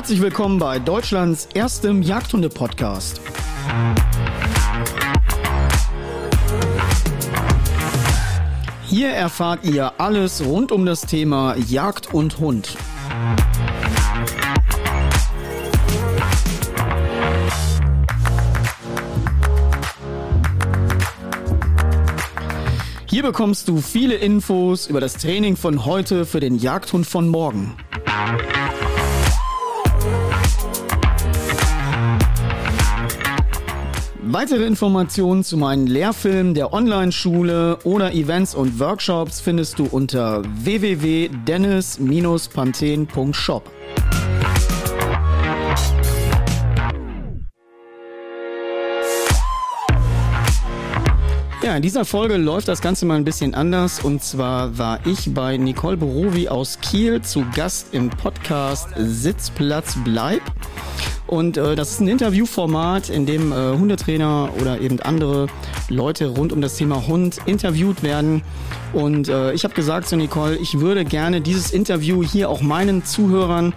Herzlich willkommen bei Deutschlands erstem Jagdhunde-Podcast. Hier erfahrt ihr alles rund um das Thema Jagd und Hund. Hier bekommst du viele Infos über das Training von heute für den Jagdhund von morgen. Weitere Informationen zu meinen Lehrfilmen der Online-Schule oder Events und Workshops findest du unter www.dennis-panthen.shop. Ja, in dieser Folge läuft das Ganze mal ein bisschen anders. Und zwar war ich bei Nicole Borowi aus Kiel zu Gast im Podcast Sitzplatz Bleib. Und äh, das ist ein Interviewformat, in dem äh, Hundetrainer oder eben andere Leute rund um das Thema Hund interviewt werden. Und äh, ich habe gesagt zu Nicole, ich würde gerne dieses Interview hier auch meinen Zuhörern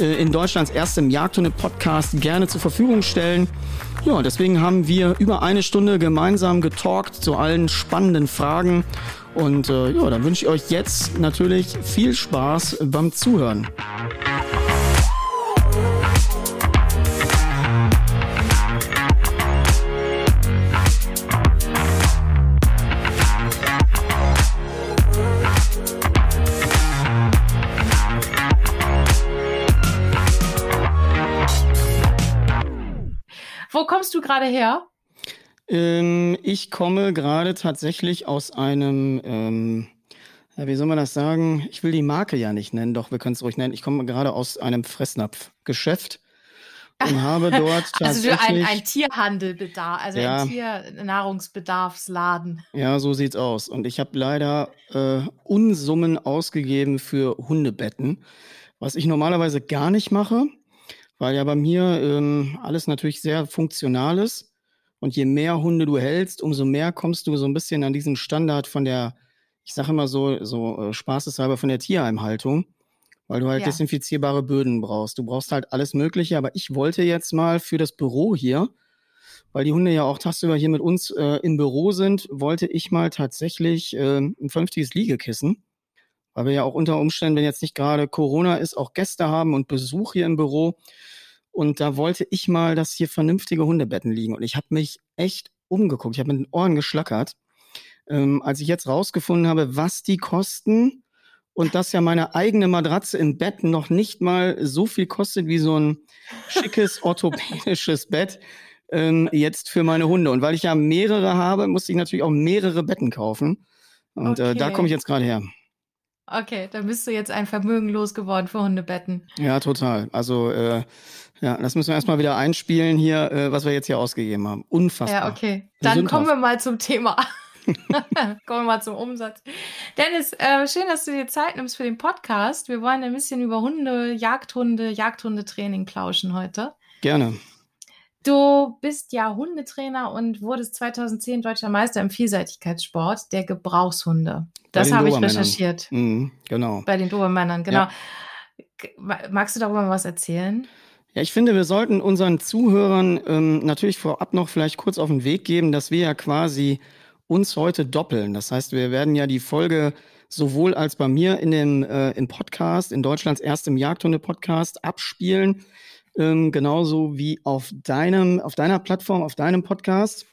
äh, in Deutschlands erstem Jagdhunde-Podcast gerne zur Verfügung stellen. Ja, deswegen haben wir über eine Stunde gemeinsam getalkt zu allen spannenden Fragen. Und äh, ja, dann wünsche ich euch jetzt natürlich viel Spaß beim Zuhören. Wo kommst du gerade her? Ähm, ich komme gerade tatsächlich aus einem, ähm, ja, wie soll man das sagen? Ich will die Marke ja nicht nennen, doch wir können es ruhig nennen. Ich komme gerade aus einem Fressnapfgeschäft und habe dort tatsächlich... Also ein, ein Tierhandelbedarf, also ja, ein Tiernahrungsbedarfsladen. Ja, so sieht's aus. Und ich habe leider äh, Unsummen ausgegeben für Hundebetten, was ich normalerweise gar nicht mache weil ja bei mir ähm, alles natürlich sehr funktional ist. Und je mehr Hunde du hältst, umso mehr kommst du so ein bisschen an diesen Standard von der, ich sage immer so, so äh, spaßeshalber von der Tierheimhaltung, weil du halt ja. desinfizierbare Böden brauchst. Du brauchst halt alles Mögliche, aber ich wollte jetzt mal für das Büro hier, weil die Hunde ja auch tagsüber hier mit uns äh, im Büro sind, wollte ich mal tatsächlich äh, ein vernünftiges Liegekissen weil wir ja auch unter Umständen, wenn jetzt nicht gerade Corona ist, auch Gäste haben und Besuch hier im Büro. Und da wollte ich mal, dass hier vernünftige Hundebetten liegen. Und ich habe mich echt umgeguckt. Ich habe mit den Ohren geschlackert, ähm, als ich jetzt rausgefunden habe, was die kosten und dass ja meine eigene Matratze im Bett noch nicht mal so viel kostet wie so ein schickes orthopädisches Bett ähm, jetzt für meine Hunde. Und weil ich ja mehrere habe, musste ich natürlich auch mehrere Betten kaufen. Und okay. äh, da komme ich jetzt gerade her. Okay, dann bist du jetzt ein Vermögen losgeworden für Hundebetten. Ja, total. Also, äh, ja, das müssen wir erstmal wieder einspielen hier, äh, was wir jetzt hier ausgegeben haben. Unfassbar. Ja, okay. Dann kommen wir mal zum Thema. kommen wir mal zum Umsatz. Dennis, äh, schön, dass du dir Zeit nimmst für den Podcast. Wir wollen ein bisschen über Hunde, Jagdhunde, Jagdhundetraining plauschen heute. Gerne. Du bist ja Hundetrainer und wurdest 2010 deutscher Meister im Vielseitigkeitssport der Gebrauchshunde. Das habe ich recherchiert. Mhm, genau. Bei den Dobermännern, genau. Ja. Magst du darüber mal was erzählen? Ja, ich finde, wir sollten unseren Zuhörern ähm, natürlich vorab noch vielleicht kurz auf den Weg geben, dass wir ja quasi uns heute doppeln. Das heißt, wir werden ja die Folge sowohl als bei mir in dem äh, im Podcast, in Deutschlands erstem Jagdhunde-Podcast abspielen, ähm, genauso wie auf deinem, auf deiner Plattform, auf deinem Podcast.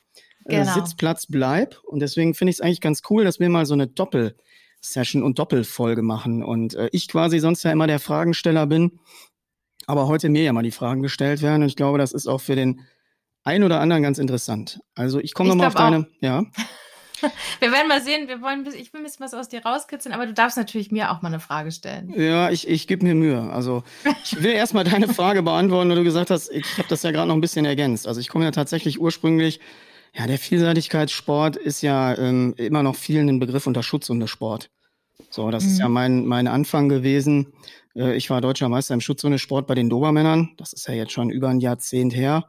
Äh, genau. Äh, Sitzplatz bleib. Und deswegen finde ich es eigentlich ganz cool, dass wir mal so eine Doppel-Session und Doppelfolge machen. Und äh, ich quasi sonst ja immer der Fragensteller bin, aber heute mir ja mal die Fragen gestellt werden. Und ich glaube, das ist auch für den einen oder anderen ganz interessant. Also ich komme nochmal auf deine, auch. ja. Wir werden mal sehen, wir wollen, ich will ein bisschen was aus dir rauskitzeln, aber du darfst natürlich mir auch mal eine Frage stellen. Ja, ich, ich gebe mir Mühe. Also ich will erstmal deine Frage beantworten, weil du gesagt hast, ich habe das ja gerade noch ein bisschen ergänzt. Also ich komme ja tatsächlich ursprünglich, ja, der Vielseitigkeitssport ist ja ähm, immer noch vielen ein Begriff unter Schutz und Sport. So, das mhm. ist ja mhm. mein, mein Anfang gewesen. Äh, ich war deutscher Meister im Schutzhundesport bei den Dobermännern. Das ist ja jetzt schon über ein Jahrzehnt her.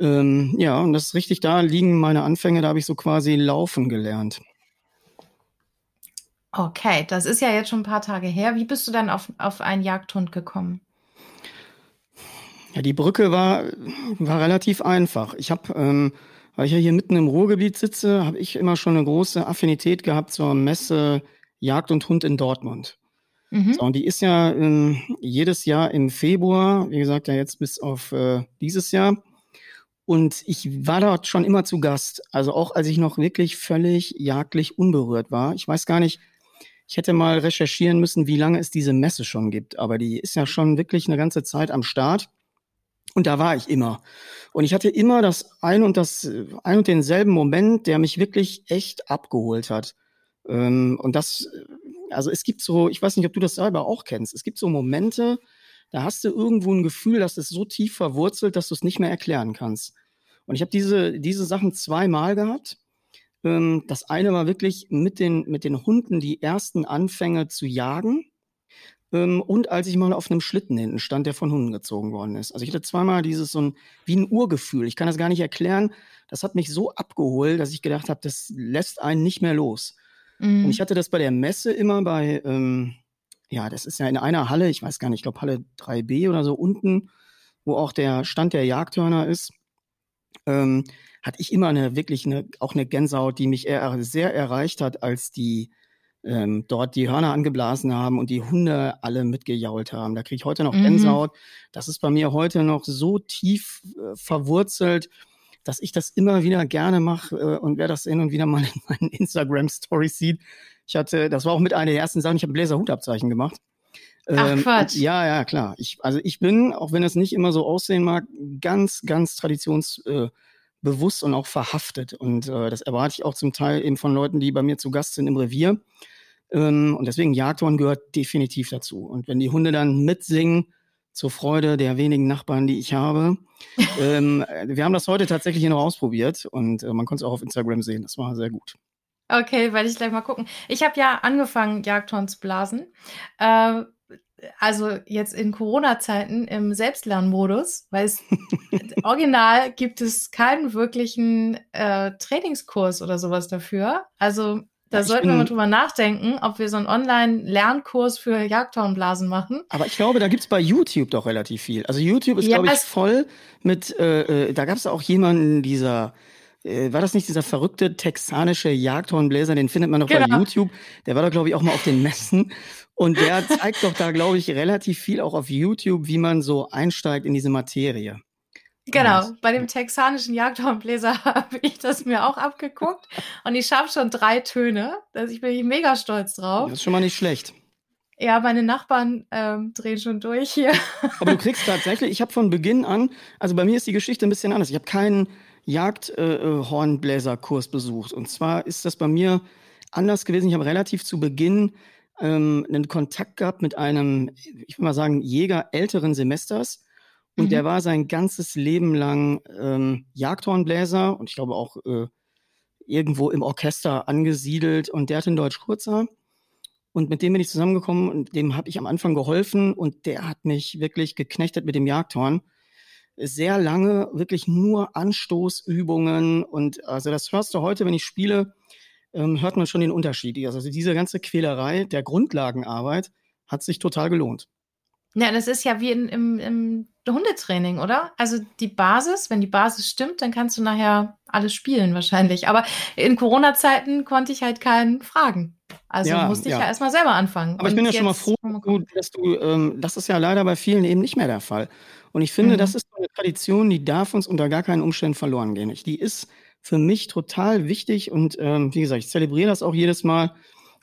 Ähm, ja, und das ist richtig, da liegen meine Anfänge, da habe ich so quasi laufen gelernt. Okay, das ist ja jetzt schon ein paar Tage her. Wie bist du dann auf, auf einen Jagdhund gekommen? Ja, die Brücke war, war relativ einfach. Ich habe, ähm, weil ich ja hier mitten im Ruhrgebiet sitze, habe ich immer schon eine große Affinität gehabt zur Messe Jagd und Hund in Dortmund. Mhm. So, und die ist ja ähm, jedes Jahr im Februar, wie gesagt, ja jetzt bis auf äh, dieses Jahr. Und ich war dort schon immer zu Gast. Also auch als ich noch wirklich völlig jagdlich unberührt war. Ich weiß gar nicht, ich hätte mal recherchieren müssen, wie lange es diese Messe schon gibt. Aber die ist ja schon wirklich eine ganze Zeit am Start. Und da war ich immer. Und ich hatte immer das ein und das ein und denselben Moment, der mich wirklich echt abgeholt hat. Ähm, und das, also es gibt so, ich weiß nicht, ob du das selber auch kennst. Es gibt so Momente, da hast du irgendwo ein Gefühl, dass es so tief verwurzelt, dass du es nicht mehr erklären kannst. Und ich habe diese, diese Sachen zweimal gehabt. Ähm, das eine war wirklich mit den, mit den Hunden die ersten Anfänge zu jagen. Ähm, und als ich mal auf einem Schlitten hinten stand, der von Hunden gezogen worden ist. Also ich hatte zweimal dieses so ein, wie ein Urgefühl. Ich kann das gar nicht erklären. Das hat mich so abgeholt, dass ich gedacht habe, das lässt einen nicht mehr los. Mhm. Und ich hatte das bei der Messe immer bei, ähm, ja, das ist ja in einer Halle, ich weiß gar nicht, ich glaube Halle 3b oder so unten, wo auch der Stand der Jagdhörner ist ähm, hatte ich immer eine wirklich eine, auch eine Gänsehaut, die mich eher sehr erreicht hat, als die ähm, dort die Hörner angeblasen haben und die Hunde alle mitgejault haben. Da kriege ich heute noch mhm. Gänsehaut. Das ist bei mir heute noch so tief äh, verwurzelt, dass ich das immer wieder gerne mache äh, und wer das hin und wieder mal in meinen Instagram-Stories sieht. Ich hatte, das war auch mit einer der ersten Sachen, ich habe ein Bläserhutabzeichen gemacht. Ach ähm, Quatsch. Ja, ja, klar. Ich, also ich bin, auch wenn es nicht immer so aussehen mag, ganz, ganz traditionsbewusst äh, und auch verhaftet. Und äh, das erwarte ich auch zum Teil eben von Leuten, die bei mir zu Gast sind im Revier. Ähm, und deswegen Jagdhorn gehört definitiv dazu. Und wenn die Hunde dann mitsingen, zur Freude der wenigen Nachbarn, die ich habe. ähm, wir haben das heute tatsächlich hier noch ausprobiert und äh, man konnte es auch auf Instagram sehen. Das war sehr gut. Okay, werde ich gleich mal gucken. Ich habe ja angefangen, Jagdhorn zu blasen. Äh, also jetzt in Corona-Zeiten im Selbstlernmodus, weil es original gibt es keinen wirklichen äh, Trainingskurs oder sowas dafür. Also da ich sollten wir mal drüber nachdenken, ob wir so einen Online-Lernkurs für Jagdhornblasen machen. Aber ich glaube, da gibt's bei YouTube doch relativ viel. Also YouTube ist, ja, glaube ich, voll mit, äh, äh, da gab's auch jemanden, dieser, äh, war das nicht dieser verrückte texanische Jagdhornbläser, den findet man doch genau. bei YouTube. Der war doch, glaube ich, auch mal auf den Messen. Und der zeigt doch da, glaube ich, relativ viel auch auf YouTube, wie man so einsteigt in diese Materie. Genau, und, bei dem texanischen Jagdhornbläser habe ich das mir auch abgeguckt und ich schaffe schon drei Töne. Also ich bin mega stolz drauf. Das ist schon mal nicht schlecht. Ja, meine Nachbarn ähm, drehen schon durch hier. Aber du kriegst tatsächlich, ich habe von Beginn an, also bei mir ist die Geschichte ein bisschen anders. Ich habe keinen Jagdhornbläserkurs äh, besucht. Und zwar ist das bei mir anders gewesen. Ich habe relativ zu Beginn ähm, einen Kontakt gehabt mit einem, ich will mal sagen, Jäger älteren Semesters. Und mhm. der war sein ganzes Leben lang ähm, Jagdhornbläser und ich glaube auch äh, irgendwo im Orchester angesiedelt. Und der hat in Deutsch Kurzer. Und mit dem bin ich zusammengekommen und dem habe ich am Anfang geholfen und der hat mich wirklich geknechtet mit dem Jagdhorn. Sehr lange, wirklich nur Anstoßübungen und also das hörst du heute, wenn ich spiele, ähm, hört man schon den Unterschied. Also diese ganze Quälerei der Grundlagenarbeit hat sich total gelohnt. Ja, das ist ja wie in, im, im Hundetraining, oder? Also die Basis, wenn die Basis stimmt, dann kannst du nachher alles spielen wahrscheinlich. Aber in Corona-Zeiten konnte ich halt keinen fragen. Also ja, musste ich ja, ja erstmal selber anfangen. Aber ich bin ja schon mal froh, dass du, ähm, das ist ja leider bei vielen eben nicht mehr der Fall. Und ich finde, mhm. das ist eine Tradition, die darf uns unter gar keinen Umständen verloren gehen. Die ist für mich total wichtig und ähm, wie gesagt, ich zelebriere das auch jedes Mal.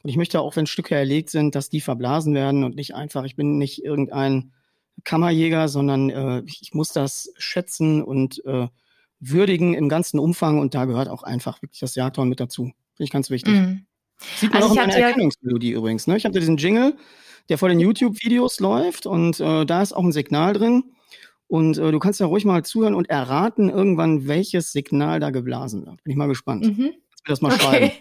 Und ich möchte auch, wenn Stücke erlegt sind, dass die verblasen werden und nicht einfach, ich bin nicht irgendein Kammerjäger, sondern äh, ich muss das schätzen und äh, würdigen im ganzen Umfang und da gehört auch einfach wirklich das Jagdhorn mit dazu. Finde ich ganz wichtig. Mhm. Sieht man also auch in meiner Erkennungsmelodie übrigens. Ne? Ich hatte diesen Jingle, der vor den YouTube-Videos läuft und äh, da ist auch ein Signal drin. Und äh, du kannst ja ruhig mal zuhören und erraten irgendwann, welches Signal da geblasen wird. Bin ich mal gespannt. Mhm. Mir das mal okay. schreiben.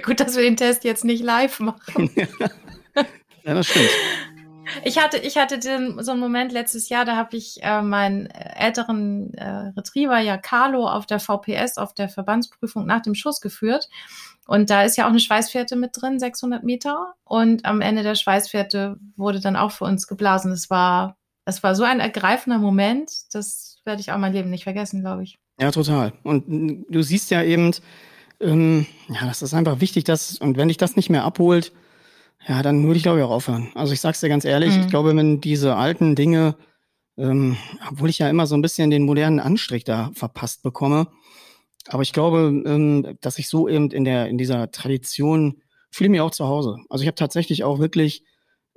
Gut, dass wir den Test jetzt nicht live machen. ja, das stimmt. Ich hatte, ich hatte den, so einen Moment letztes Jahr, da habe ich äh, meinen älteren äh, Retriever, ja Carlo, auf der VPS, auf der Verbandsprüfung nach dem Schuss geführt. Und da ist ja auch eine Schweißfährte mit drin, 600 Meter. Und am Ende der Schweißfährte wurde dann auch für uns geblasen. Es war Das war so ein ergreifender Moment, das werde ich auch mein Leben nicht vergessen, glaube ich. Ja, total. Und du siehst ja eben, ähm, ja, das ist einfach wichtig, dass, und wenn dich das nicht mehr abholt, ja, dann würde ich glaube ich auch aufhören. Also ich sag's dir ganz ehrlich, mhm. ich glaube, wenn diese alten Dinge, ähm, obwohl ich ja immer so ein bisschen den modernen Anstrich da verpasst bekomme, aber ich glaube, ähm, dass ich so eben in der in dieser Tradition fühle mich auch zu Hause. Also ich habe tatsächlich auch wirklich,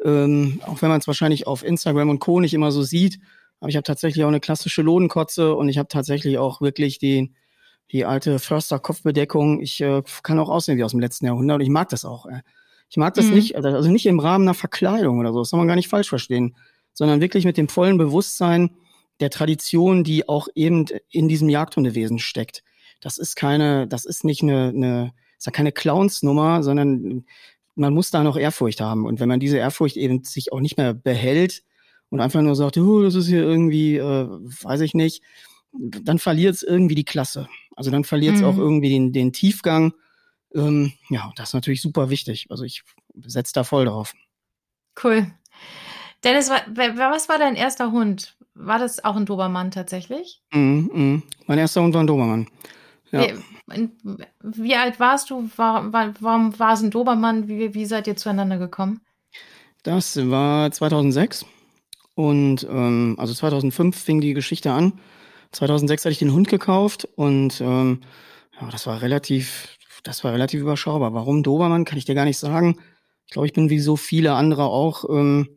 ähm, auch wenn man es wahrscheinlich auf Instagram und Co. nicht immer so sieht, aber ich habe tatsächlich auch eine klassische Lodenkotze und ich habe tatsächlich auch wirklich die, die alte Förster-Kopfbedeckung. Ich äh, kann auch aussehen wie aus dem letzten Jahrhundert und ich mag das auch. Äh. Ich mag das mhm. nicht, also, also nicht im Rahmen einer Verkleidung oder so, das soll man gar nicht falsch verstehen, sondern wirklich mit dem vollen Bewusstsein der Tradition, die auch eben in diesem Jagdhundewesen steckt. Das ist keine, das ist nicht eine, eine ist ja keine Clownsnummer, sondern man muss da noch Ehrfurcht haben. Und wenn man diese Ehrfurcht eben sich auch nicht mehr behält und einfach nur sagt, oh, das ist hier irgendwie, äh, weiß ich nicht, dann verliert es irgendwie die Klasse. Also dann verliert es mhm. auch irgendwie den, den Tiefgang. Ähm, ja, das ist natürlich super wichtig. Also ich setze da voll drauf. Cool. Dennis, was war dein erster Hund? War das auch ein Dobermann tatsächlich? Mm, mm. Mein erster Hund war ein Dobermann. Ja. Wie, wie, alt warst du? War, war, warum war es ein Dobermann? Wie, wie seid ihr zueinander gekommen? Das war 2006. Und ähm, also 2005 fing die Geschichte an. 2006 hatte ich den Hund gekauft und ähm, ja, das war relativ, das war relativ überschaubar. Warum Dobermann, kann ich dir gar nicht sagen. Ich glaube, ich bin wie so viele andere auch ähm,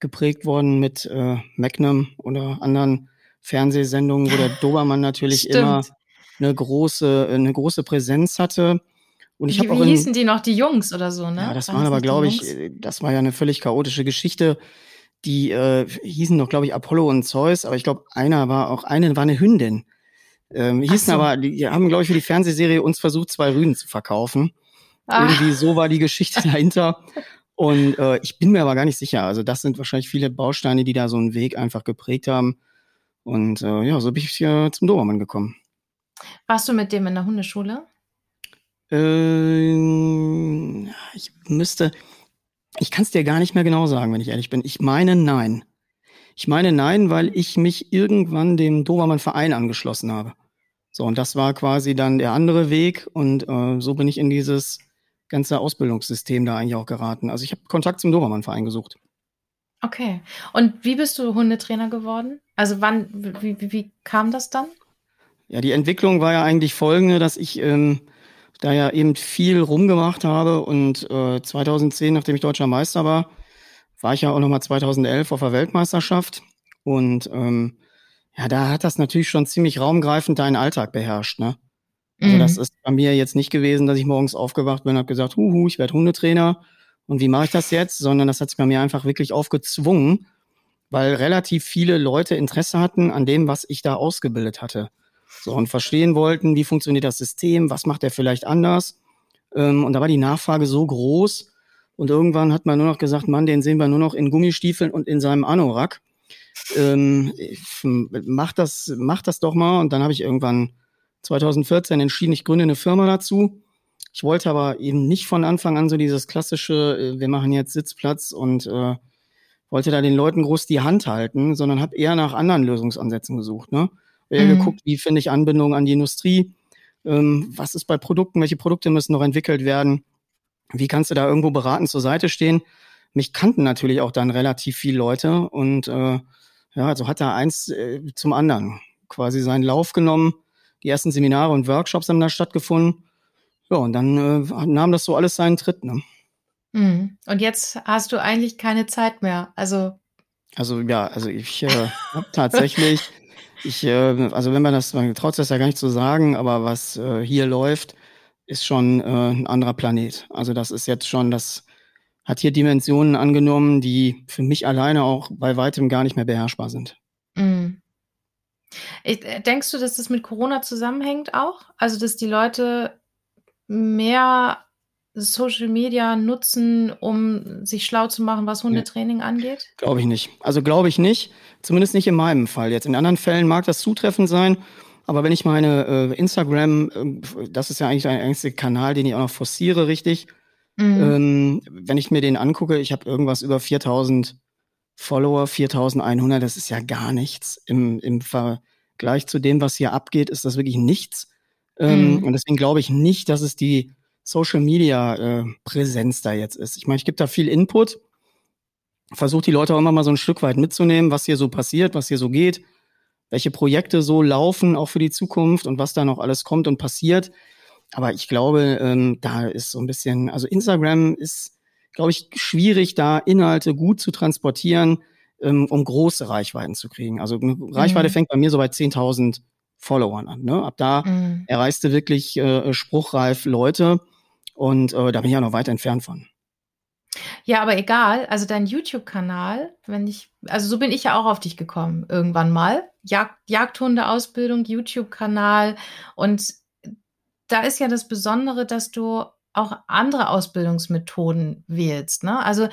geprägt worden mit äh, Magnum oder anderen Fernsehsendungen, wo der Dobermann natürlich Stimmt. immer eine große, eine große Präsenz hatte. Und ich habe auch. Wie hießen die noch, die Jungs oder so, ne? Ja, das waren, waren aber, glaube ich, das war ja eine völlig chaotische Geschichte. Die äh, hießen doch, glaube ich, Apollo und Zeus, aber ich glaube, einer war auch, eine war eine Hündin. Ähm, hießen so. aber, die haben, glaube ich, für die Fernsehserie uns versucht, zwei Rüden zu verkaufen. Ah. Irgendwie so war die Geschichte dahinter. Und äh, ich bin mir aber gar nicht sicher. Also das sind wahrscheinlich viele Bausteine, die da so einen Weg einfach geprägt haben. Und äh, ja, so bin ich hier zum Dobermann gekommen. Warst du mit dem in der Hundeschule? Ähm, ich müsste, ich kann es dir gar nicht mehr genau sagen, wenn ich ehrlich bin. Ich meine nein. Ich meine nein, weil ich mich irgendwann dem Dobermann-Verein angeschlossen habe. So, und das war quasi dann der andere Weg und äh, so bin ich in dieses ganze Ausbildungssystem da eigentlich auch geraten. Also ich habe Kontakt zum Dobermann-Verein gesucht. Okay. Und wie bist du Hundetrainer geworden? Also wann, wie, wie, wie kam das dann? Ja, die Entwicklung war ja eigentlich folgende, dass ich ähm, da ja eben viel rumgemacht habe und äh, 2010, nachdem ich deutscher Meister war, war ich ja auch nochmal 2011 auf der Weltmeisterschaft und ähm, ja, da hat das natürlich schon ziemlich raumgreifend deinen Alltag beherrscht, ne? Also mhm. das ist bei mir jetzt nicht gewesen, dass ich morgens aufgewacht bin und habe gesagt, huhu, ich werde Hundetrainer und wie mache ich das jetzt, sondern das hat sich bei mir einfach wirklich aufgezwungen, weil relativ viele Leute Interesse hatten an dem, was ich da ausgebildet hatte. So, und verstehen wollten, wie funktioniert das System, was macht er vielleicht anders. Ähm, und da war die Nachfrage so groß. Und irgendwann hat man nur noch gesagt, Mann, den sehen wir nur noch in Gummistiefeln und in seinem Anorak. Ähm, mach das, mach das doch mal. Und dann habe ich irgendwann 2014 entschieden, ich gründe eine Firma dazu. Ich wollte aber eben nicht von Anfang an so dieses klassische, äh, wir machen jetzt Sitzplatz und äh, wollte da den Leuten groß die Hand halten, sondern habe eher nach anderen Lösungsansätzen gesucht. Ne? Mhm. geguckt, wie finde ich Anbindung an die Industrie, ähm, was ist bei Produkten, welche Produkte müssen noch entwickelt werden, wie kannst du da irgendwo beratend zur Seite stehen. Mich kannten natürlich auch dann relativ viele Leute und äh, ja, also hat da eins äh, zum anderen quasi seinen Lauf genommen. Die ersten Seminare und Workshops haben da stattgefunden. Ja, und dann äh, nahm das so alles seinen Tritt. Ne? Mhm. Und jetzt hast du eigentlich keine Zeit mehr. Also also ja, also ich äh, habe tatsächlich ich, äh, also wenn man das, man traut das ja gar nicht zu sagen, aber was äh, hier läuft, ist schon äh, ein anderer Planet. Also das ist jetzt schon, das hat hier Dimensionen angenommen, die für mich alleine auch bei weitem gar nicht mehr beherrschbar sind. Mm. Ich, äh, denkst du, dass das mit Corona zusammenhängt auch? Also dass die Leute mehr Social Media nutzen, um sich schlau zu machen, was Hundetraining nee. angeht? Glaube ich nicht. Also glaube ich nicht. Zumindest nicht in meinem Fall. Jetzt in anderen Fällen mag das zutreffend sein. Aber wenn ich meine äh, Instagram, äh, das ist ja eigentlich der einzige Kanal, den ich auch noch forciere, richtig. Mhm. Ähm, wenn ich mir den angucke, ich habe irgendwas über 4000 Follower, 4100, das ist ja gar nichts. Im, im Vergleich zu dem, was hier abgeht, ist das wirklich nichts. Ähm, mhm. Und deswegen glaube ich nicht, dass es die Social Media äh, Präsenz da jetzt ist. Ich meine, ich gebe da viel Input, versuche die Leute auch immer mal so ein Stück weit mitzunehmen, was hier so passiert, was hier so geht, welche Projekte so laufen, auch für die Zukunft und was da noch alles kommt und passiert. Aber ich glaube, ähm, da ist so ein bisschen, also Instagram ist, glaube ich, schwierig, da Inhalte gut zu transportieren, ähm, um große Reichweiten zu kriegen. Also eine Reichweite mhm. fängt bei mir so bei 10.000 Followern an. Ne? Ab da mhm. erreichst du wirklich äh, spruchreif Leute und äh, da bin ich ja noch weit entfernt von. Ja, aber egal. Also dein YouTube-Kanal, wenn ich, also so bin ich ja auch auf dich gekommen irgendwann mal. Jagd, Jagdhunde-Ausbildung, YouTube-Kanal und da ist ja das Besondere, dass du auch andere Ausbildungsmethoden wählst. Ne? Also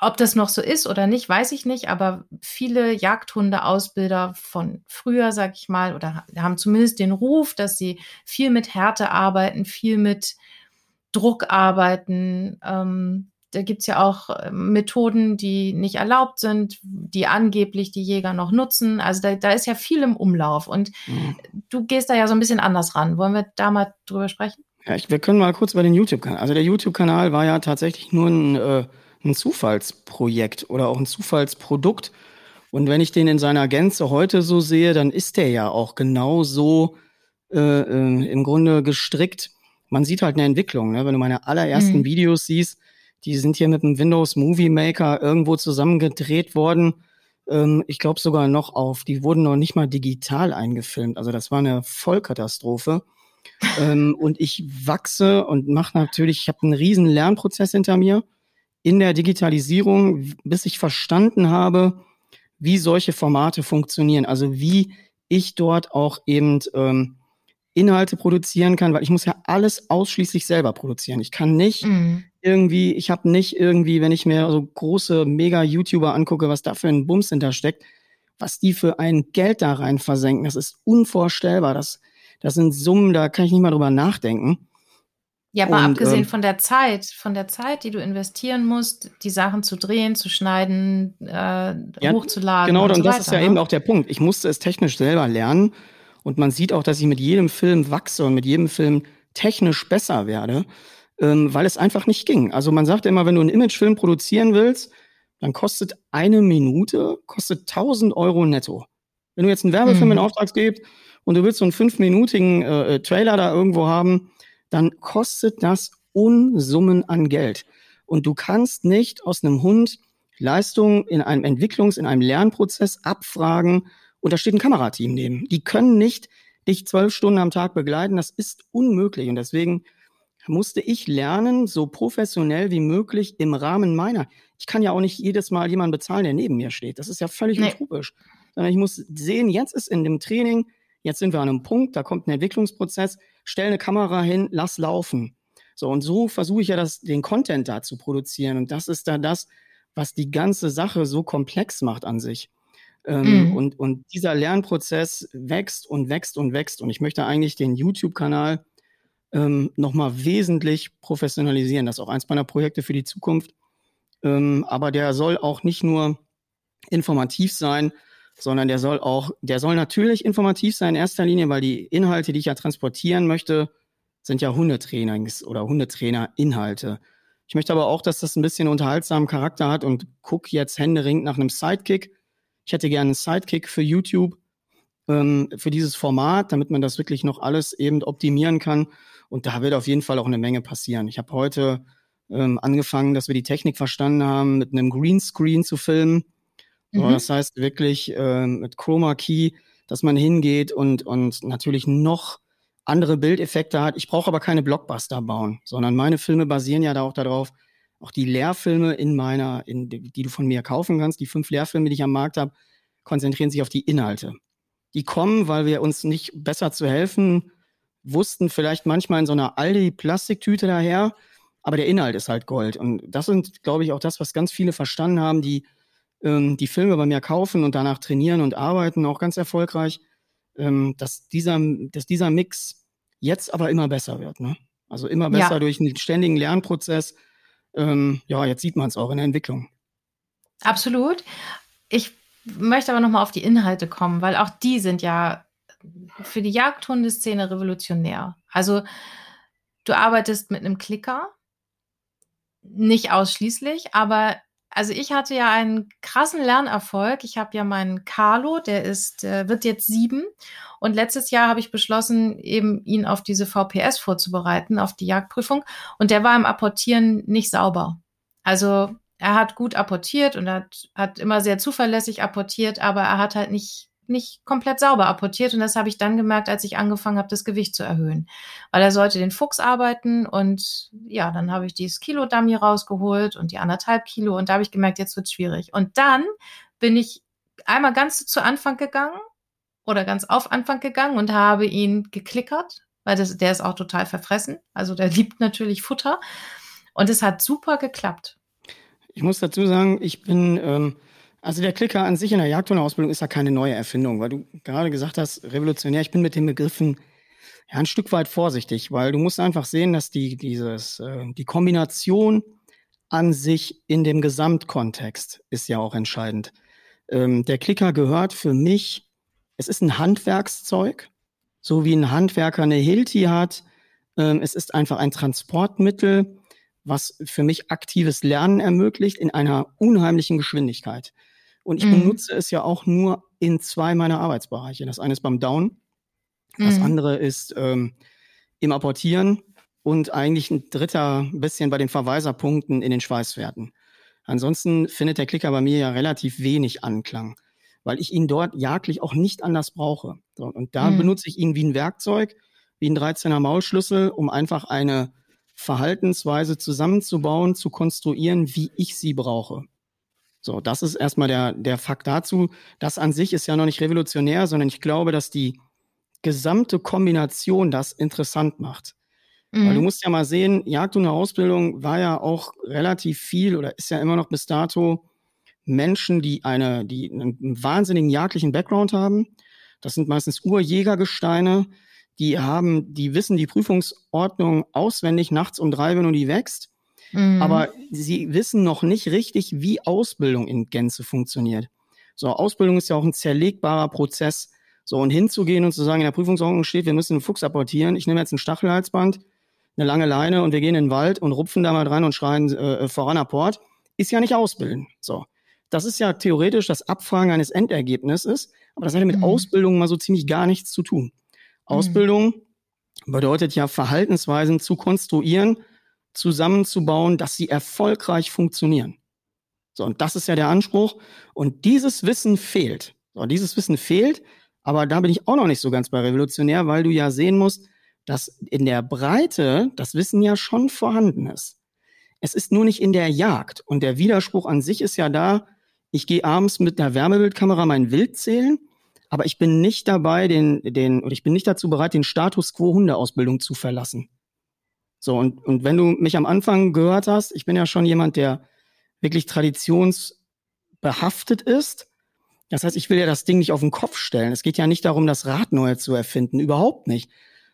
ob das noch so ist oder nicht, weiß ich nicht, aber viele Jagdhunde-Ausbilder von früher, sag ich mal, oder haben zumindest den Ruf, dass sie viel mit Härte arbeiten, viel mit Druck arbeiten. Ähm, da gibt's ja auch äh, Methoden, die nicht erlaubt sind, die angeblich die Jäger noch nutzen. Also da, da ist ja viel im Umlauf und mhm. du gehst da ja so ein bisschen anders ran. Wollen wir da mal drüber sprechen? Ja, ich, wir können mal kurz über den YouTube-Kanal. Also der YouTube-Kanal war ja tatsächlich nur ein, äh, ein Zufallsprojekt oder auch ein Zufallsprodukt. Und wenn ich den in seiner Gänze heute so sehe, dann ist der ja auch genau so äh, äh, im Grunde gestrickt. Man sieht halt eine Entwicklung. Ne? Wenn du meine allerersten mhm. Videos siehst, die sind hier mit dem Windows Movie Maker irgendwo zusammengedreht worden. Ähm, ich glaube sogar noch auf, die wurden noch nicht mal digital eingefilmt. Also das war eine Vollkatastrophe. ähm, und ich wachse und mache natürlich, ich habe einen riesen Lernprozess hinter mir in der Digitalisierung, bis ich verstanden habe, wie solche Formate funktionieren. Also wie ich dort auch eben ähm, Inhalte produzieren kann, weil ich muss ja alles ausschließlich selber produzieren. Ich kann nicht mhm. irgendwie, ich habe nicht irgendwie, wenn ich mir so große Mega-YouTuber angucke, was da für ein Bums hintersteckt, was die für ein Geld da rein versenken, das ist unvorstellbar. Das, das sind Summen, da kann ich nicht mal drüber nachdenken. Ja, aber und, abgesehen ähm, von der Zeit, von der Zeit, die du investieren musst, die Sachen zu drehen, zu schneiden, äh, ja, hochzuladen. Genau, und, so das weiter, ist ja ne? eben auch der Punkt. Ich musste es technisch selber lernen und man sieht auch, dass ich mit jedem Film wachse und mit jedem Film technisch besser werde, ähm, weil es einfach nicht ging. Also man sagt immer, wenn du einen Imagefilm produzieren willst, dann kostet eine Minute, kostet 1000 Euro netto. Wenn du jetzt einen Werbefilm mhm. in Auftrag gibst und du willst so einen fünfminütigen äh, äh, Trailer da irgendwo haben, dann kostet das Unsummen an Geld. Und du kannst nicht aus einem Hund Leistung in einem Entwicklungs-, in einem Lernprozess abfragen und da steht ein Kamerateam neben. Die können nicht dich zwölf Stunden am Tag begleiten. Das ist unmöglich. Und deswegen musste ich lernen, so professionell wie möglich im Rahmen meiner. Ich kann ja auch nicht jedes Mal jemanden bezahlen, der neben mir steht. Das ist ja völlig nee. utopisch. Sondern ich muss sehen, jetzt ist in dem Training, jetzt sind wir an einem Punkt, da kommt ein Entwicklungsprozess, stell eine Kamera hin, lass laufen. So, und so versuche ich ja das, den Content da zu produzieren. Und das ist da das, was die ganze Sache so komplex macht an sich. Ähm, mhm. und, und dieser Lernprozess wächst und wächst und wächst. Und ich möchte eigentlich den YouTube-Kanal ähm, nochmal wesentlich professionalisieren. Das ist auch eins meiner Projekte für die Zukunft. Ähm, aber der soll auch nicht nur informativ sein, sondern der soll auch, der soll natürlich informativ sein in erster Linie, weil die Inhalte, die ich ja transportieren möchte, sind ja Hundetrainings oder Hundetrainer-Inhalte. Ich möchte aber auch, dass das ein bisschen unterhaltsamen Charakter hat und guck jetzt händeringend nach einem Sidekick, ich hätte gerne einen Sidekick für YouTube, ähm, für dieses Format, damit man das wirklich noch alles eben optimieren kann. Und da wird auf jeden Fall auch eine Menge passieren. Ich habe heute ähm, angefangen, dass wir die Technik verstanden haben, mit einem Greenscreen zu filmen. Mhm. Das heißt wirklich ähm, mit Chroma Key, dass man hingeht und, und natürlich noch andere Bildeffekte hat. Ich brauche aber keine Blockbuster bauen, sondern meine Filme basieren ja da auch darauf, auch die Lehrfilme in meiner, in, die du von mir kaufen kannst, die fünf Lehrfilme, die ich am Markt habe, konzentrieren sich auf die Inhalte. Die kommen, weil wir uns nicht besser zu helfen wussten, vielleicht manchmal in so einer Aldi-Plastiktüte daher, aber der Inhalt ist halt Gold. Und das sind, glaube ich, auch das, was ganz viele verstanden haben, die ähm, die Filme bei mir kaufen und danach trainieren und arbeiten, auch ganz erfolgreich, ähm, dass, dieser, dass dieser Mix jetzt aber immer besser wird. Ne? Also immer besser ja. durch einen ständigen Lernprozess, ähm, ja, jetzt sieht man es auch in der Entwicklung. Absolut. Ich möchte aber nochmal auf die Inhalte kommen, weil auch die sind ja für die Jagdhundeszene revolutionär. Also du arbeitest mit einem Klicker, nicht ausschließlich, aber also ich hatte ja einen krassen Lernerfolg. Ich habe ja meinen Carlo, der ist, äh, wird jetzt sieben. Und letztes Jahr habe ich beschlossen, eben ihn auf diese VPS vorzubereiten, auf die Jagdprüfung. Und der war im Apportieren nicht sauber. Also er hat gut apportiert und hat, hat immer sehr zuverlässig apportiert, aber er hat halt nicht nicht komplett sauber apportiert. Und das habe ich dann gemerkt, als ich angefangen habe, das Gewicht zu erhöhen, weil er sollte den Fuchs arbeiten und ja, dann habe ich dieses Kilo Dummy rausgeholt und die anderthalb Kilo. Und da habe ich gemerkt, jetzt wird schwierig. Und dann bin ich einmal ganz zu Anfang gegangen oder ganz auf Anfang gegangen und habe ihn geklickert, weil das, der ist auch total verfressen, also der liebt natürlich Futter. Und es hat super geklappt. Ich muss dazu sagen, ich bin ähm also der Klicker an sich in der Jagdhundeausbildung ist ja keine neue Erfindung, weil du gerade gesagt hast, revolutionär. Ich bin mit den Begriffen ja ein Stück weit vorsichtig, weil du musst einfach sehen, dass die, dieses, äh, die Kombination an sich in dem Gesamtkontext ist ja auch entscheidend. Ähm, der Klicker gehört für mich, es ist ein Handwerkszeug, so wie ein Handwerker eine Hilti hat. Ähm, es ist einfach ein Transportmittel, was für mich aktives Lernen ermöglicht in einer unheimlichen Geschwindigkeit. Und ich mhm. benutze es ja auch nur in zwei meiner Arbeitsbereiche. Das eine ist beim Down, das mhm. andere ist ähm, im Apportieren und eigentlich ein dritter bisschen bei den Verweiserpunkten in den Schweißwerten. Ansonsten findet der Klicker bei mir ja relativ wenig Anklang, weil ich ihn dort jagdlich auch nicht anders brauche. Und da mhm. benutze ich ihn wie ein Werkzeug, wie ein 13er Maulschlüssel, um einfach eine Verhaltensweise zusammenzubauen, zu konstruieren, wie ich sie brauche. So, das ist erstmal der, der Fakt dazu. Das an sich ist ja noch nicht revolutionär, sondern ich glaube, dass die gesamte Kombination das interessant macht. Mhm. Weil du mhm. musst ja mal sehen, Jagd und Ausbildung war ja auch relativ viel oder ist ja immer noch bis dato Menschen, die eine, die einen wahnsinnigen jagdlichen Background haben. Das sind meistens Urjägergesteine, die haben, die wissen die Prüfungsordnung auswendig nachts um drei, wenn du die wächst. Mhm. Aber sie wissen noch nicht richtig, wie Ausbildung in Gänze funktioniert. So, Ausbildung ist ja auch ein zerlegbarer Prozess. So, und hinzugehen und zu sagen, in der Prüfungsordnung steht, wir müssen einen Fuchs apportieren. Ich nehme jetzt ein Stachelhalsband, eine lange Leine und wir gehen in den Wald und rupfen da mal dran und schreien äh, voran Apport. Ist ja nicht Ausbilden. So. Das ist ja theoretisch das Abfragen eines Endergebnisses, aber das hat ja mit mhm. Ausbildung mal so ziemlich gar nichts zu tun. Mhm. Ausbildung bedeutet ja Verhaltensweisen zu konstruieren, zusammenzubauen, dass sie erfolgreich funktionieren. So, und das ist ja der Anspruch. Und dieses Wissen fehlt. So, dieses Wissen fehlt, aber da bin ich auch noch nicht so ganz bei revolutionär, weil du ja sehen musst, dass in der Breite das Wissen ja schon vorhanden ist. Es ist nur nicht in der Jagd. Und der Widerspruch an sich ist ja da, ich gehe abends mit einer Wärmebildkamera mein Wild zählen, aber ich bin nicht dabei, den, den, oder ich bin nicht dazu bereit, den Status quo Hundeausbildung zu verlassen. So, und, und wenn du mich am Anfang gehört hast, ich bin ja schon jemand, der wirklich traditionsbehaftet ist. Das heißt, ich will ja das Ding nicht auf den Kopf stellen. Es geht ja nicht darum, das Rad neu zu erfinden, überhaupt nicht.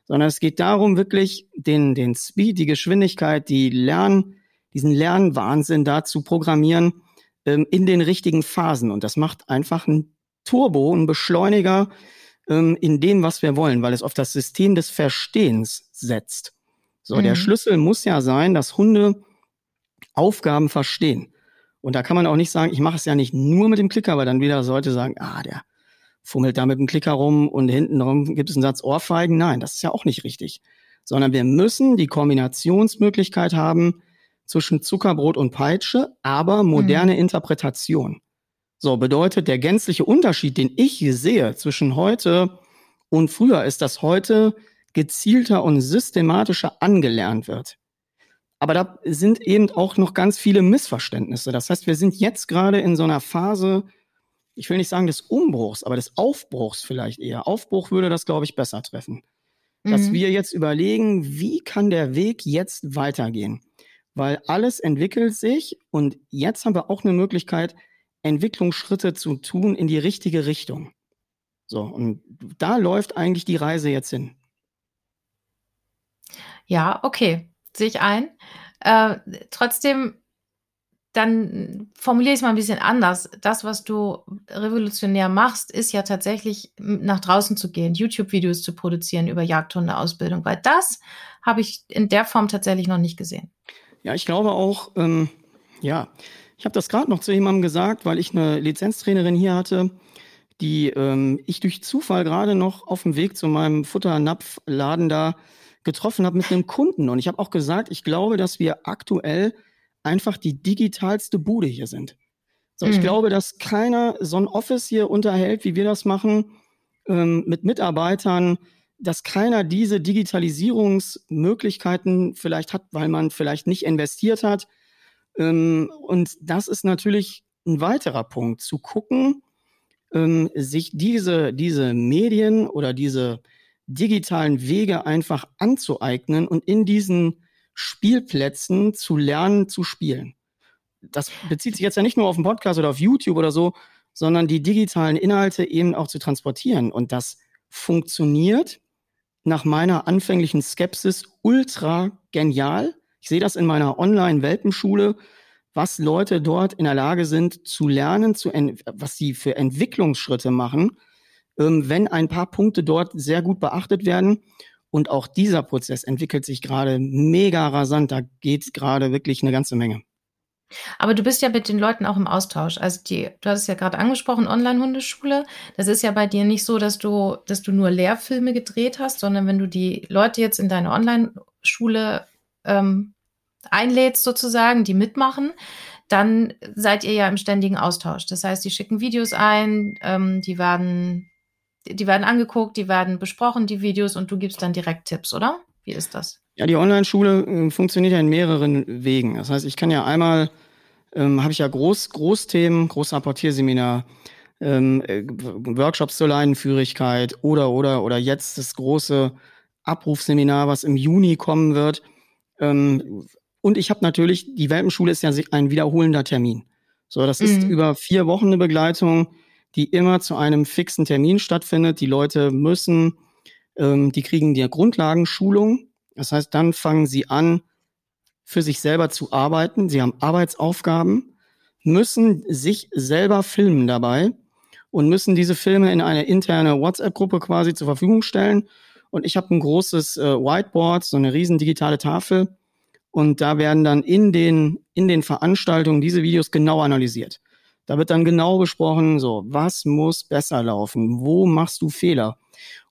Sondern es geht darum, wirklich den, den Speed, die Geschwindigkeit, die Lern, diesen Lernwahnsinn da zu programmieren ähm, in den richtigen Phasen. Und das macht einfach ein Turbo, ein Beschleuniger ähm, in dem, was wir wollen, weil es auf das System des Verstehens setzt. So, mhm. der Schlüssel muss ja sein, dass Hunde Aufgaben verstehen. Und da kann man auch nicht sagen, ich mache es ja nicht nur mit dem Klicker, weil dann wieder Leute sagen, ah, der fummelt da mit dem Klicker rum und hinten rum gibt es einen Satz Ohrfeigen. Nein, das ist ja auch nicht richtig. Sondern wir müssen die Kombinationsmöglichkeit haben zwischen Zuckerbrot und Peitsche, aber moderne mhm. Interpretation. So bedeutet der gänzliche Unterschied, den ich hier sehe zwischen heute und früher, ist, dass heute gezielter und systematischer angelernt wird. Aber da sind eben auch noch ganz viele Missverständnisse. Das heißt, wir sind jetzt gerade in so einer Phase, ich will nicht sagen des Umbruchs, aber des Aufbruchs vielleicht eher. Aufbruch würde das, glaube ich, besser treffen. Mhm. Dass wir jetzt überlegen, wie kann der Weg jetzt weitergehen? Weil alles entwickelt sich und jetzt haben wir auch eine Möglichkeit, Entwicklungsschritte zu tun in die richtige Richtung. So, und da läuft eigentlich die Reise jetzt hin. Ja, okay, sehe ich ein. Äh, trotzdem dann formuliere ich es mal ein bisschen anders. Das, was du revolutionär machst, ist ja tatsächlich nach draußen zu gehen, YouTube-Videos zu produzieren über Jagdhundeausbildung, weil das habe ich in der Form tatsächlich noch nicht gesehen. Ja, ich glaube auch, ähm, ja, ich habe das gerade noch zu jemandem gesagt, weil ich eine Lizenztrainerin hier hatte, die ähm, ich durch Zufall gerade noch auf dem Weg zu meinem Futternapfladen da getroffen habe mit einem Kunden. Und ich habe auch gesagt, ich glaube, dass wir aktuell einfach die digitalste Bude hier sind. So, mhm. ich glaube, dass keiner so ein Office hier unterhält, wie wir das machen, ähm, mit Mitarbeitern, dass keiner diese Digitalisierungsmöglichkeiten vielleicht hat, weil man vielleicht nicht investiert hat. Ähm, und das ist natürlich ein weiterer Punkt, zu gucken, ähm, sich diese, diese Medien oder diese digitalen Wege einfach anzueignen und in diesen Spielplätzen zu lernen zu spielen. Das bezieht sich jetzt ja nicht nur auf den Podcast oder auf YouTube oder so, sondern die digitalen Inhalte eben auch zu transportieren. Und das funktioniert nach meiner anfänglichen Skepsis ultra genial. Ich sehe das in meiner Online-Welpenschule, was Leute dort in der Lage sind zu lernen, zu was sie für Entwicklungsschritte machen, ähm, wenn ein paar Punkte dort sehr gut beachtet werden. Und auch dieser Prozess entwickelt sich gerade mega rasant. Da geht gerade wirklich eine ganze Menge. Aber du bist ja mit den Leuten auch im Austausch. Also die, du hast es ja gerade angesprochen, Online-Hundeschule. Das ist ja bei dir nicht so, dass du, dass du nur Lehrfilme gedreht hast, sondern wenn du die Leute jetzt in deine Online-Schule ähm, einlädst sozusagen, die mitmachen, dann seid ihr ja im ständigen Austausch. Das heißt, die schicken Videos ein, ähm, die werden, die werden angeguckt, die werden besprochen, die Videos, und du gibst dann direkt Tipps, oder? Wie ist das? Ja, die Online-Schule äh, funktioniert ja in mehreren Wegen. Das heißt, ich kann ja einmal, ähm, habe ich ja Groß, Großthemen, Großrapportierseminar, ähm, äh, Workshops zur Leinenführigkeit oder, oder, oder jetzt das große Abrufseminar, was im Juni kommen wird. Ähm, und ich habe natürlich, die Welpenschule ist ja ein wiederholender Termin. So, das mhm. ist über vier Wochen eine Begleitung, die immer zu einem fixen Termin stattfindet. Die Leute müssen, ähm, die kriegen die Grundlagenschulung. Das heißt, dann fangen sie an, für sich selber zu arbeiten. Sie haben Arbeitsaufgaben, müssen sich selber filmen dabei und müssen diese Filme in eine interne WhatsApp-Gruppe quasi zur Verfügung stellen. Und ich habe ein großes äh, Whiteboard, so eine riesen digitale Tafel und da werden dann in den, in den Veranstaltungen diese Videos genau analysiert. Da wird dann genau besprochen, so, was muss besser laufen? Wo machst du Fehler?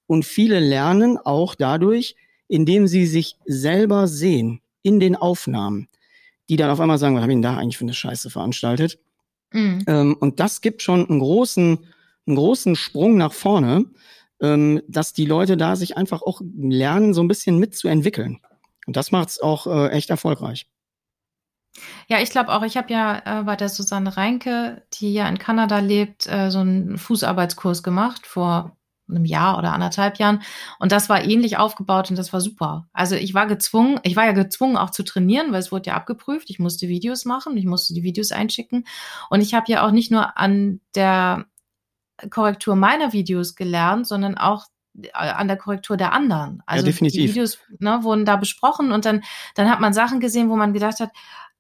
Und viele lernen auch dadurch, indem sie sich selber sehen in den Aufnahmen, die dann auf einmal sagen, was habe ich denn da eigentlich für eine Scheiße veranstaltet? Mhm. Ähm, und das gibt schon einen großen, einen großen Sprung nach vorne, ähm, dass die Leute da sich einfach auch lernen, so ein bisschen mitzuentwickeln. Und das macht es auch äh, echt erfolgreich. Ja, ich glaube auch, ich habe ja äh, bei der Susanne Reinke, die ja in Kanada lebt, äh, so einen Fußarbeitskurs gemacht vor einem Jahr oder anderthalb Jahren. Und das war ähnlich aufgebaut und das war super. Also ich war gezwungen, ich war ja gezwungen auch zu trainieren, weil es wurde ja abgeprüft. Ich musste Videos machen, ich musste die Videos einschicken. Und ich habe ja auch nicht nur an der Korrektur meiner Videos gelernt, sondern auch äh, an der Korrektur der anderen. Also ja, definitiv. die Videos ne, wurden da besprochen und dann, dann hat man Sachen gesehen, wo man gedacht hat,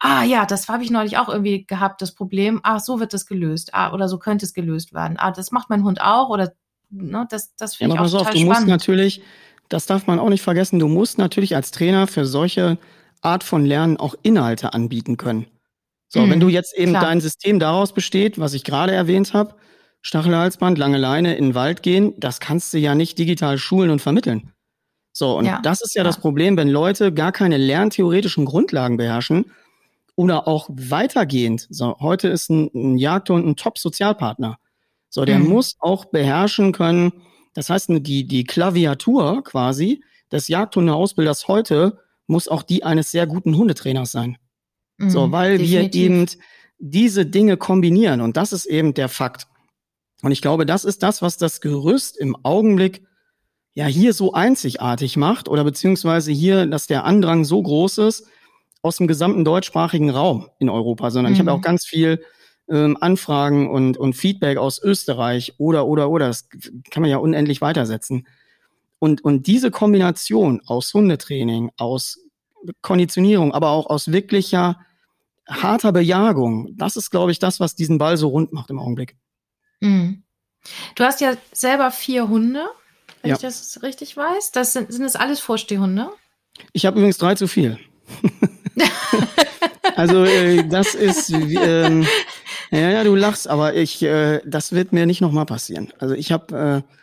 ah ja, das habe ich neulich auch irgendwie gehabt, das Problem, ah, so wird das gelöst, ah, oder so könnte es gelöst werden. Ah, das macht mein Hund auch oder ne, das, das finde ja, ich auch total auf, du musst natürlich, das darf man auch nicht vergessen, du musst natürlich als Trainer für solche Art von Lernen auch Inhalte anbieten können. So, mhm, wenn du jetzt eben klar. dein System daraus besteht, was ich gerade erwähnt habe, Stachelhalsband, lange Leine in den Wald gehen, das kannst du ja nicht digital schulen und vermitteln. So, und ja. das ist ja, ja, das Problem, wenn Leute gar keine lerntheoretischen Grundlagen beherrschen oder auch weitergehend. So, heute ist ein, ein Jagdhund ein Top-Sozialpartner. So, der mhm. muss auch beherrschen können, das heißt, die, die Klaviatur quasi des Jagdhundeausbilders heute muss auch die eines sehr guten Hundetrainers sein. Mhm, so, weil definitiv. wir eben diese Dinge kombinieren. Und das ist eben der Fakt. Und ich glaube, das ist das, was das Gerüst im Augenblick ja hier so einzigartig macht oder beziehungsweise hier, dass der Andrang so groß ist aus dem gesamten deutschsprachigen Raum in Europa, sondern mhm. ich habe auch ganz viel ähm, Anfragen und, und Feedback aus Österreich oder, oder, oder. Das kann man ja unendlich weitersetzen. Und, und diese Kombination aus Hundetraining, aus Konditionierung, aber auch aus wirklicher harter Bejagung, das ist, glaube ich, das, was diesen Ball so rund macht im Augenblick. Mhm. Du hast ja selber vier Hunde, wenn Ja. ich das richtig weiß. Das sind, sind das alles Vorstehhunde? Ich habe übrigens drei zu viel. also äh, das ist, ähm, ja, ja, du lachst, aber ich, äh, das wird mir nicht nochmal passieren. Also ich habe, äh,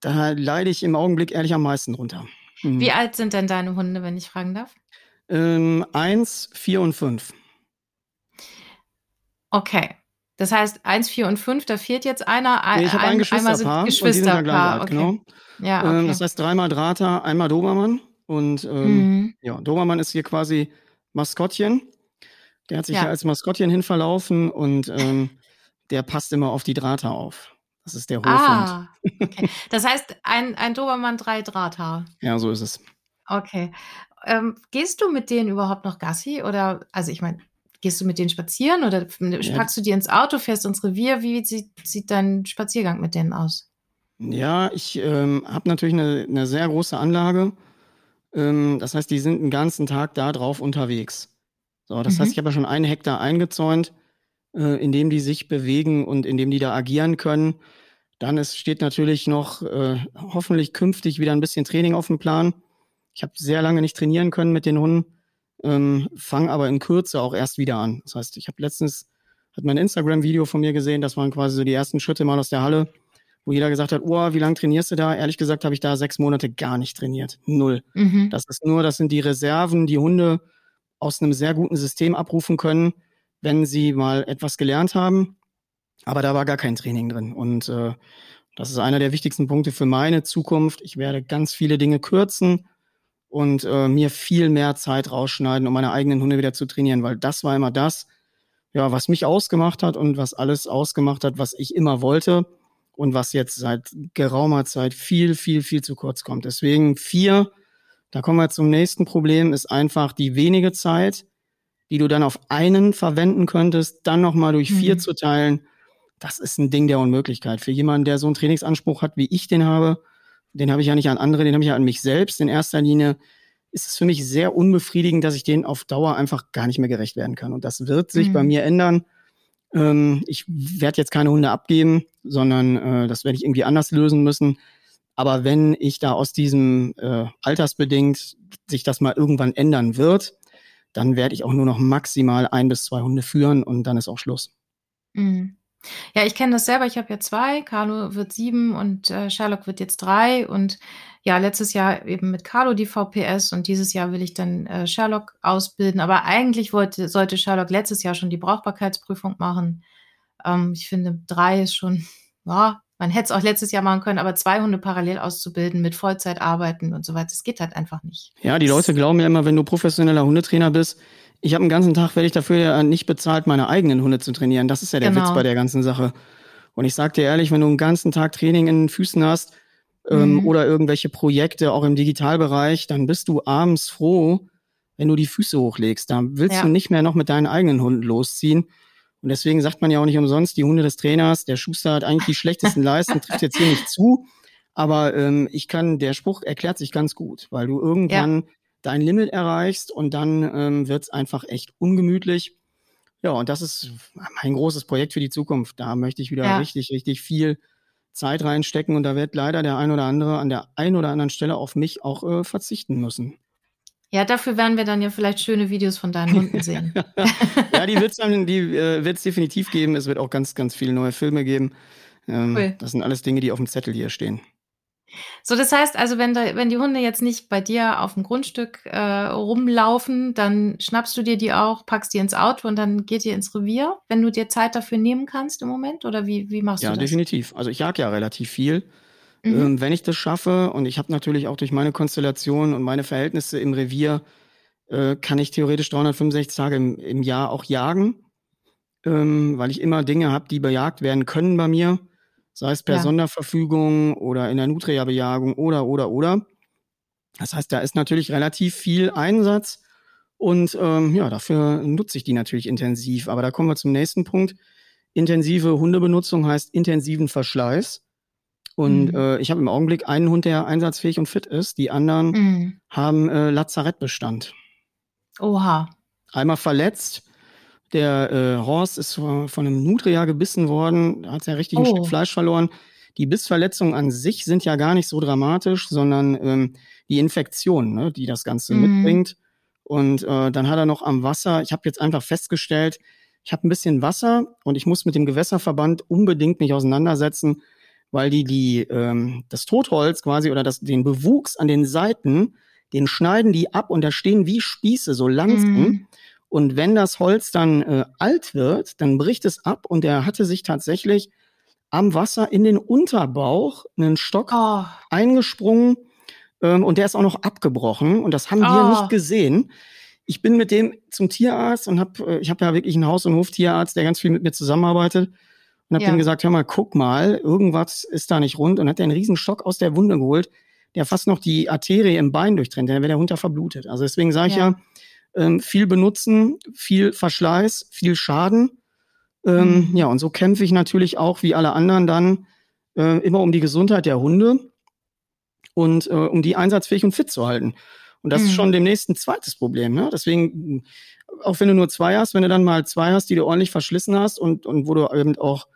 da leide ich im Augenblick ehrlich am meisten drunter. Mhm. Wie alt sind denn deine Hunde, wenn ich fragen darf? Ähm, eins, vier und fünf. Okay. Das heißt, eins, vier und fünf, da fehlt jetzt einer. Nee, ich habe ein, sind Geschwisterpaar Geschwisterpaar. alt, Okay. genau. Ja, okay. Ähm, das heißt dreimal Drahter, einmal Dobermann und ähm, mhm. ja, Dobermann ist hier quasi Maskottchen. Der hat sich Ja. hier als Maskottchen hin verlaufen und ähm, der passt immer auf die Drahter auf. Das ist der Hofhund. Ah, okay. Das heißt, ein, ein Dobermann, drei Drahthaar. Ja, so ist es. Okay. Ähm, gehst du mit denen überhaupt noch Gassi? Oder, also ich meine, gehst du mit denen spazieren oder packst du die ins Auto, fährst ins Revier? Wie sieht, sieht dein Spaziergang mit denen aus? Ja, ich ähm, habe natürlich eine, eine sehr große Anlage. Ähm, das heißt, die sind den ganzen Tag da drauf unterwegs. So, das Mhm. heißt, ich habe ja schon einen Hektar eingezäunt, äh, in dem die sich bewegen und in dem die da agieren können. Dann ist, steht natürlich noch äh, hoffentlich künftig wieder ein bisschen Training auf dem Plan. Ich habe sehr lange nicht trainieren können mit den Hunden, ähm, fange aber in Kürze auch erst wieder an. Das heißt, ich habe letztens hat mein Instagram-Video von mir gesehen, das waren quasi so die ersten Schritte mal aus der Halle, wo jeder gesagt hat, oh, wie lange trainierst du da? Ehrlich gesagt habe ich da sechs Monate gar nicht trainiert. Null. Mhm. Das ist nur, das sind die Reserven, die Hunde aus einem sehr guten System abrufen können, wenn sie mal etwas gelernt haben. Aber da war gar kein Training drin. Und äh, das ist einer der wichtigsten Punkte für meine Zukunft. Ich werde ganz viele Dinge kürzen und äh, mir viel mehr Zeit rausschneiden, um meine eigenen Hunde wieder zu trainieren, weil das war immer das, ja, was mich ausgemacht hat und was alles ausgemacht hat, was ich immer wollte und was jetzt seit geraumer Zeit viel, viel, viel zu kurz kommt. Deswegen vier, da kommen wir zum nächsten Problem, ist einfach die wenige Zeit, die du dann auf einen verwenden könntest, dann nochmal durch vier Mhm. zu teilen. Das ist ein Ding der Unmöglichkeit. Für jemanden, der so einen Trainingsanspruch hat, wie ich den habe, den habe ich ja nicht an andere, den habe ich ja an mich selbst in erster Linie, ist es für mich sehr unbefriedigend, dass ich denen auf Dauer einfach gar nicht mehr gerecht werden kann. Und das wird sich Mhm. bei mir ändern. Ähm, ich werde jetzt keine Hunde abgeben, sondern äh, das werde ich irgendwie anders lösen müssen. Aber wenn ich da aus diesem äh, altersbedingt sich das mal irgendwann ändern wird, dann werde ich auch nur noch maximal ein bis zwei Hunde führen und dann ist auch Schluss. Mhm. Ja, ich kenne das selber. Ich habe ja zwei. Carlo wird sieben und äh, Sherlock wird jetzt drei. Und ja, letztes Jahr eben mit Carlo die VPS und dieses Jahr will ich dann äh, Sherlock ausbilden. Aber eigentlich wollte, sollte Sherlock letztes Jahr schon die Brauchbarkeitsprüfung machen. Ähm, ich finde, drei ist schon, ja, man hätte es auch letztes Jahr machen können, aber zwei Hunde parallel auszubilden mit Vollzeit arbeiten und so weiter, das geht halt einfach nicht. Ja, die Leute glauben ja immer, wenn du professioneller Hundetrainer bist, ich habe den ganzen Tag, werde ich dafür ja nicht bezahlt, meine eigenen Hunde zu trainieren. Das ist ja der Genau. Witz bei der ganzen Sache. Und ich sag dir ehrlich, wenn du einen ganzen Tag Training in den Füßen hast ähm, Mhm. oder irgendwelche Projekte auch im Digitalbereich, dann bist du abends froh, wenn du die Füße hochlegst. Da willst Ja. du nicht mehr noch mit deinen eigenen Hunden losziehen. Und deswegen sagt man ja auch nicht umsonst, die Hunde des Trainers, der Schuster hat eigentlich die schlechtesten Leisten, trifft jetzt hier nicht zu. Aber ähm, ich kann, der Spruch erklärt sich ganz gut, weil du irgendwann dein Limit erreichst und dann ähm, wird es einfach echt ungemütlich. Ja, und das ist mein großes Projekt für die Zukunft. Da möchte ich wieder Ja. richtig, richtig viel Zeit reinstecken und da wird leider der ein oder andere an der einen oder anderen Stelle auf mich auch äh, verzichten müssen. Ja, dafür werden wir dann ja vielleicht schöne Videos von deinen Hunden sehen. ja, die wird es die äh, wird's definitiv geben. Es wird auch ganz, ganz viele neue Filme geben. Ähm, Cool. Das sind alles Dinge, die auf dem Zettel hier stehen. So, das heißt also, wenn, da, wenn die Hunde jetzt nicht bei dir auf dem Grundstück äh, rumlaufen, dann schnappst du dir die auch, packst die ins Auto und dann geht ihr ins Revier, wenn du dir Zeit dafür nehmen kannst im Moment? Oder wie, wie machst Ja, du das? definitiv. Also ich jag ja relativ viel. Mhm. Ähm, wenn ich das schaffe und ich habe natürlich auch durch meine Konstellation und meine Verhältnisse im Revier, äh, kann ich theoretisch 365 Tage im, im Jahr auch jagen, ähm, weil ich immer Dinge habe, die bejagt werden können bei mir, sei es per Ja. Sonderverfügung oder in der Nutria-Bejagung oder, oder, oder. Das heißt, da ist natürlich relativ viel Einsatz und ähm, ja, dafür nutze ich die natürlich intensiv. Aber da kommen wir zum nächsten Punkt. Intensive Hundebenutzung heißt intensiven Verschleiß. Und Mhm. äh, ich habe im Augenblick einen Hund, der einsatzfähig und fit ist. Die anderen Mhm. haben äh, Lazarettbestand. Oha. Einmal verletzt Der äh, Horst ist von, von einem Nutria gebissen worden, hat ja richtig ein Oh. Stück Fleisch verloren. Die Bissverletzungen an sich sind ja gar nicht so dramatisch, sondern ähm, die Infektion, ne, die das Ganze Mhm. mitbringt. Und äh, dann hat er noch am Wasser, ich habe jetzt einfach festgestellt, ich habe ein bisschen Wasser und ich muss mit dem Gewässerverband unbedingt mich auseinandersetzen, weil die, die ähm, das Totholz quasi oder das, den Bewuchs an den Seiten, den schneiden die ab und da stehen wie Spieße so langsam. Mhm. Und wenn das Holz dann äh, alt wird, dann bricht es ab und er hatte sich tatsächlich am Wasser in den Unterbauch einen Stock Oh, eingesprungen ähm, und der ist auch noch abgebrochen und das haben wir Oh. nicht gesehen. Ich bin mit dem zum Tierarzt und habe, äh, ich habe ja wirklich einen Haus- und Hoftierarzt, der ganz viel mit mir zusammenarbeitet und habe Ja. dem gesagt, hör mal, guck mal, irgendwas ist da nicht rund und hat der einen riesen Stock aus der Wunde geholt, der fast noch die Arterie im Bein durchtrennt, dann wäre der Hund da verblutet. Also deswegen sage ich Ja. Ähm, viel benutzen, viel Verschleiß, viel Schaden. Ähm, Mhm. Ja, und so kämpfe ich natürlich auch wie alle anderen dann äh, immer um die Gesundheit der Hunde und äh, um die einsatzfähig und fit zu halten. Und das Mhm. ist schon demnächst ein zweites Problem. Ne? Deswegen, auch wenn du nur zwei hast, wenn du dann mal zwei hast, die du ordentlich verschlissen hast und, und wo du eben auch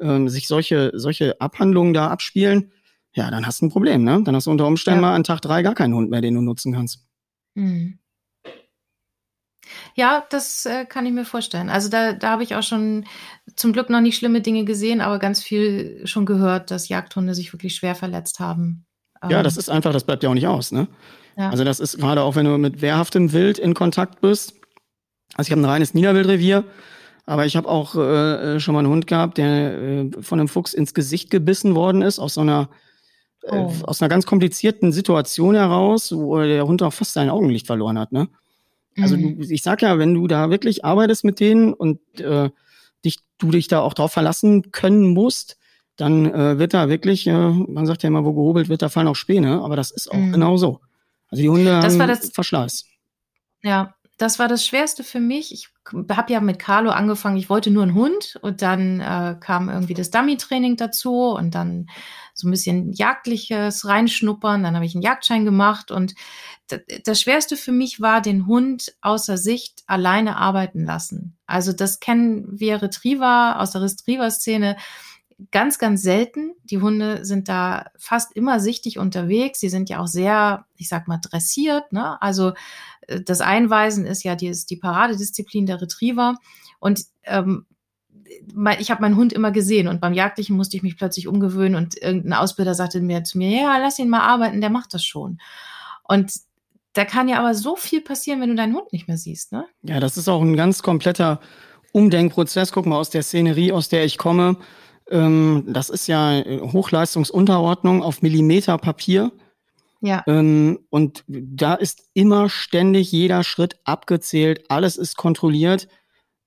ähm, sich solche, solche Abhandlungen da abspielen, ja, dann hast du ein Problem. Ne? Dann hast du unter Umständen Ja. mal an Tag drei gar keinen Hund mehr, den du nutzen kannst. Mhm. Ja, das äh, kann ich mir vorstellen. Also da, da habe ich auch schon zum Glück noch nicht schlimme Dinge gesehen, aber ganz viel schon gehört, dass Jagdhunde sich wirklich schwer verletzt haben. Ja, Ähm, das ist einfach, das bleibt ja auch nicht aus. Ne? ja. Also das ist gerade auch, wenn du mit wehrhaftem Wild in Kontakt bist. Also ich habe ein reines Niederwildrevier, aber ich habe auch äh, schon mal einen Hund gehabt, der äh, von einem Fuchs ins Gesicht gebissen worden ist, aus so einer äh, Oh. aus einer ganz komplizierten Situation heraus, wo der Hund auch fast sein Augenlicht verloren hat. Ne? Also Mhm. du, ich sag ja, wenn du da wirklich arbeitest mit denen und äh, dich, du dich da auch drauf verlassen können musst, dann äh, wird da wirklich, äh, man sagt ja immer, wo gehobelt wird, da fallen auch Späne, aber das ist auch Mhm. genau so. Also die Hunde Das war das- Verschleiß. Ja, das war das Schwerste für mich. Ich habe ja mit Carlo angefangen. Ich wollte nur einen Hund und dann äh, kam irgendwie das Dummy-Training dazu und dann so ein bisschen jagdliches Reinschnuppern. Dann habe ich einen Jagdschein gemacht und das Schwerste für mich war, den Hund außer Sicht alleine arbeiten lassen. Also das kennen wir Retriever aus der Retriever-Szene ganz, ganz selten. Die Hunde sind da fast immer sichtig unterwegs. Sie sind ja auch sehr, ich sag mal, dressiert. Ne? Also äh, das Einweisen ist ja die, ist die Paradedisziplin der Retriever. Und ähm, ich habe meinen Hund immer gesehen und beim Jagdlichen musste ich mich plötzlich umgewöhnen und irgendein Ausbilder sagte mir zu mir, ja, lass ihn mal arbeiten, der macht das schon. Und da kann ja aber so viel passieren, wenn du deinen Hund nicht mehr siehst, ne? Ja, das ist auch ein ganz kompletter Umdenkprozess. Guck mal, aus der Szenerie, aus der ich komme, ähm, das ist ja äh, Hochleistungsunterordnung auf Millimeter Papier. Ja. Ähm, und da ist immer ständig jeder Schritt abgezählt, alles ist kontrolliert,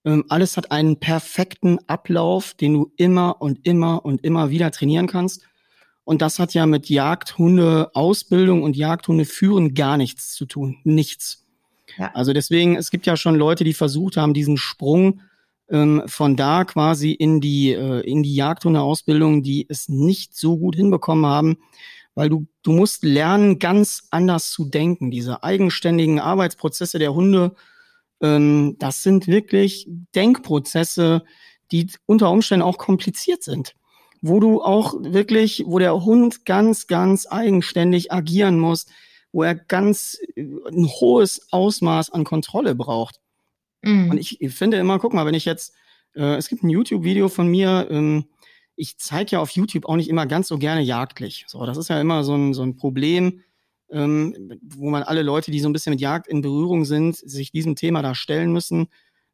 ähm, alles hat einen perfekten Ablauf, den du immer und immer und immer wieder trainieren kannst. Und das hat ja mit Jagdhunde-Ausbildung und Jagdhunde-Führen gar nichts zu tun. Nichts. Ja. Also deswegen, es gibt ja schon Leute, die versucht haben, diesen Sprung ähm, von da quasi in die, äh, in die Jagdhunde-Ausbildung, die es nicht so gut hinbekommen haben, weil du, du musst lernen, ganz anders zu denken. Diese eigenständigen Arbeitsprozesse der Hunde, ähm, das sind wirklich Denkprozesse, die unter Umständen auch kompliziert sind. Wo du auch wirklich, wo der Hund ganz, ganz eigenständig agieren muss, wo er ganz äh, ein hohes Ausmaß an Kontrolle braucht. Mhm. Und ich finde immer, guck mal, wenn ich jetzt, äh, es gibt ein YouTube-Video von mir, ähm, ich zeige ja auf YouTube auch nicht immer ganz so gerne jagdlich. So, das ist ja immer so ein, so ein Problem, ähm, wo man alle Leute, die so ein bisschen mit Jagd in Berührung sind, sich diesem Thema da stellen müssen.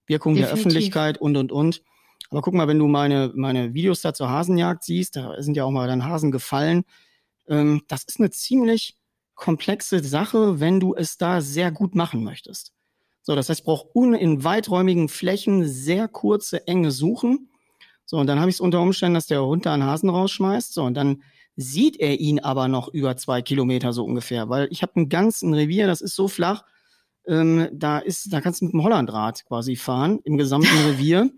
Wirkung der Definitiv. Öffentlichkeit und, und, und. Aber guck mal, wenn du meine, meine Videos da zur Hasenjagd siehst, da sind ja auch mal dann Hasen gefallen. Ähm, das ist eine ziemlich komplexe Sache, wenn du es da sehr gut machen möchtest. So, das heißt, ich brauche in weiträumigen Flächen sehr kurze, enge Suchen. So, und dann habe ich es unter Umständen, dass der Hund da einen Hasen rausschmeißt. So, und dann sieht er ihn aber noch über zwei Kilometer so ungefähr, weil ich habe einen ganzen Revier, das ist so flach, ähm, da ist, da kannst du mit dem Hollandrad quasi fahren im gesamten Revier.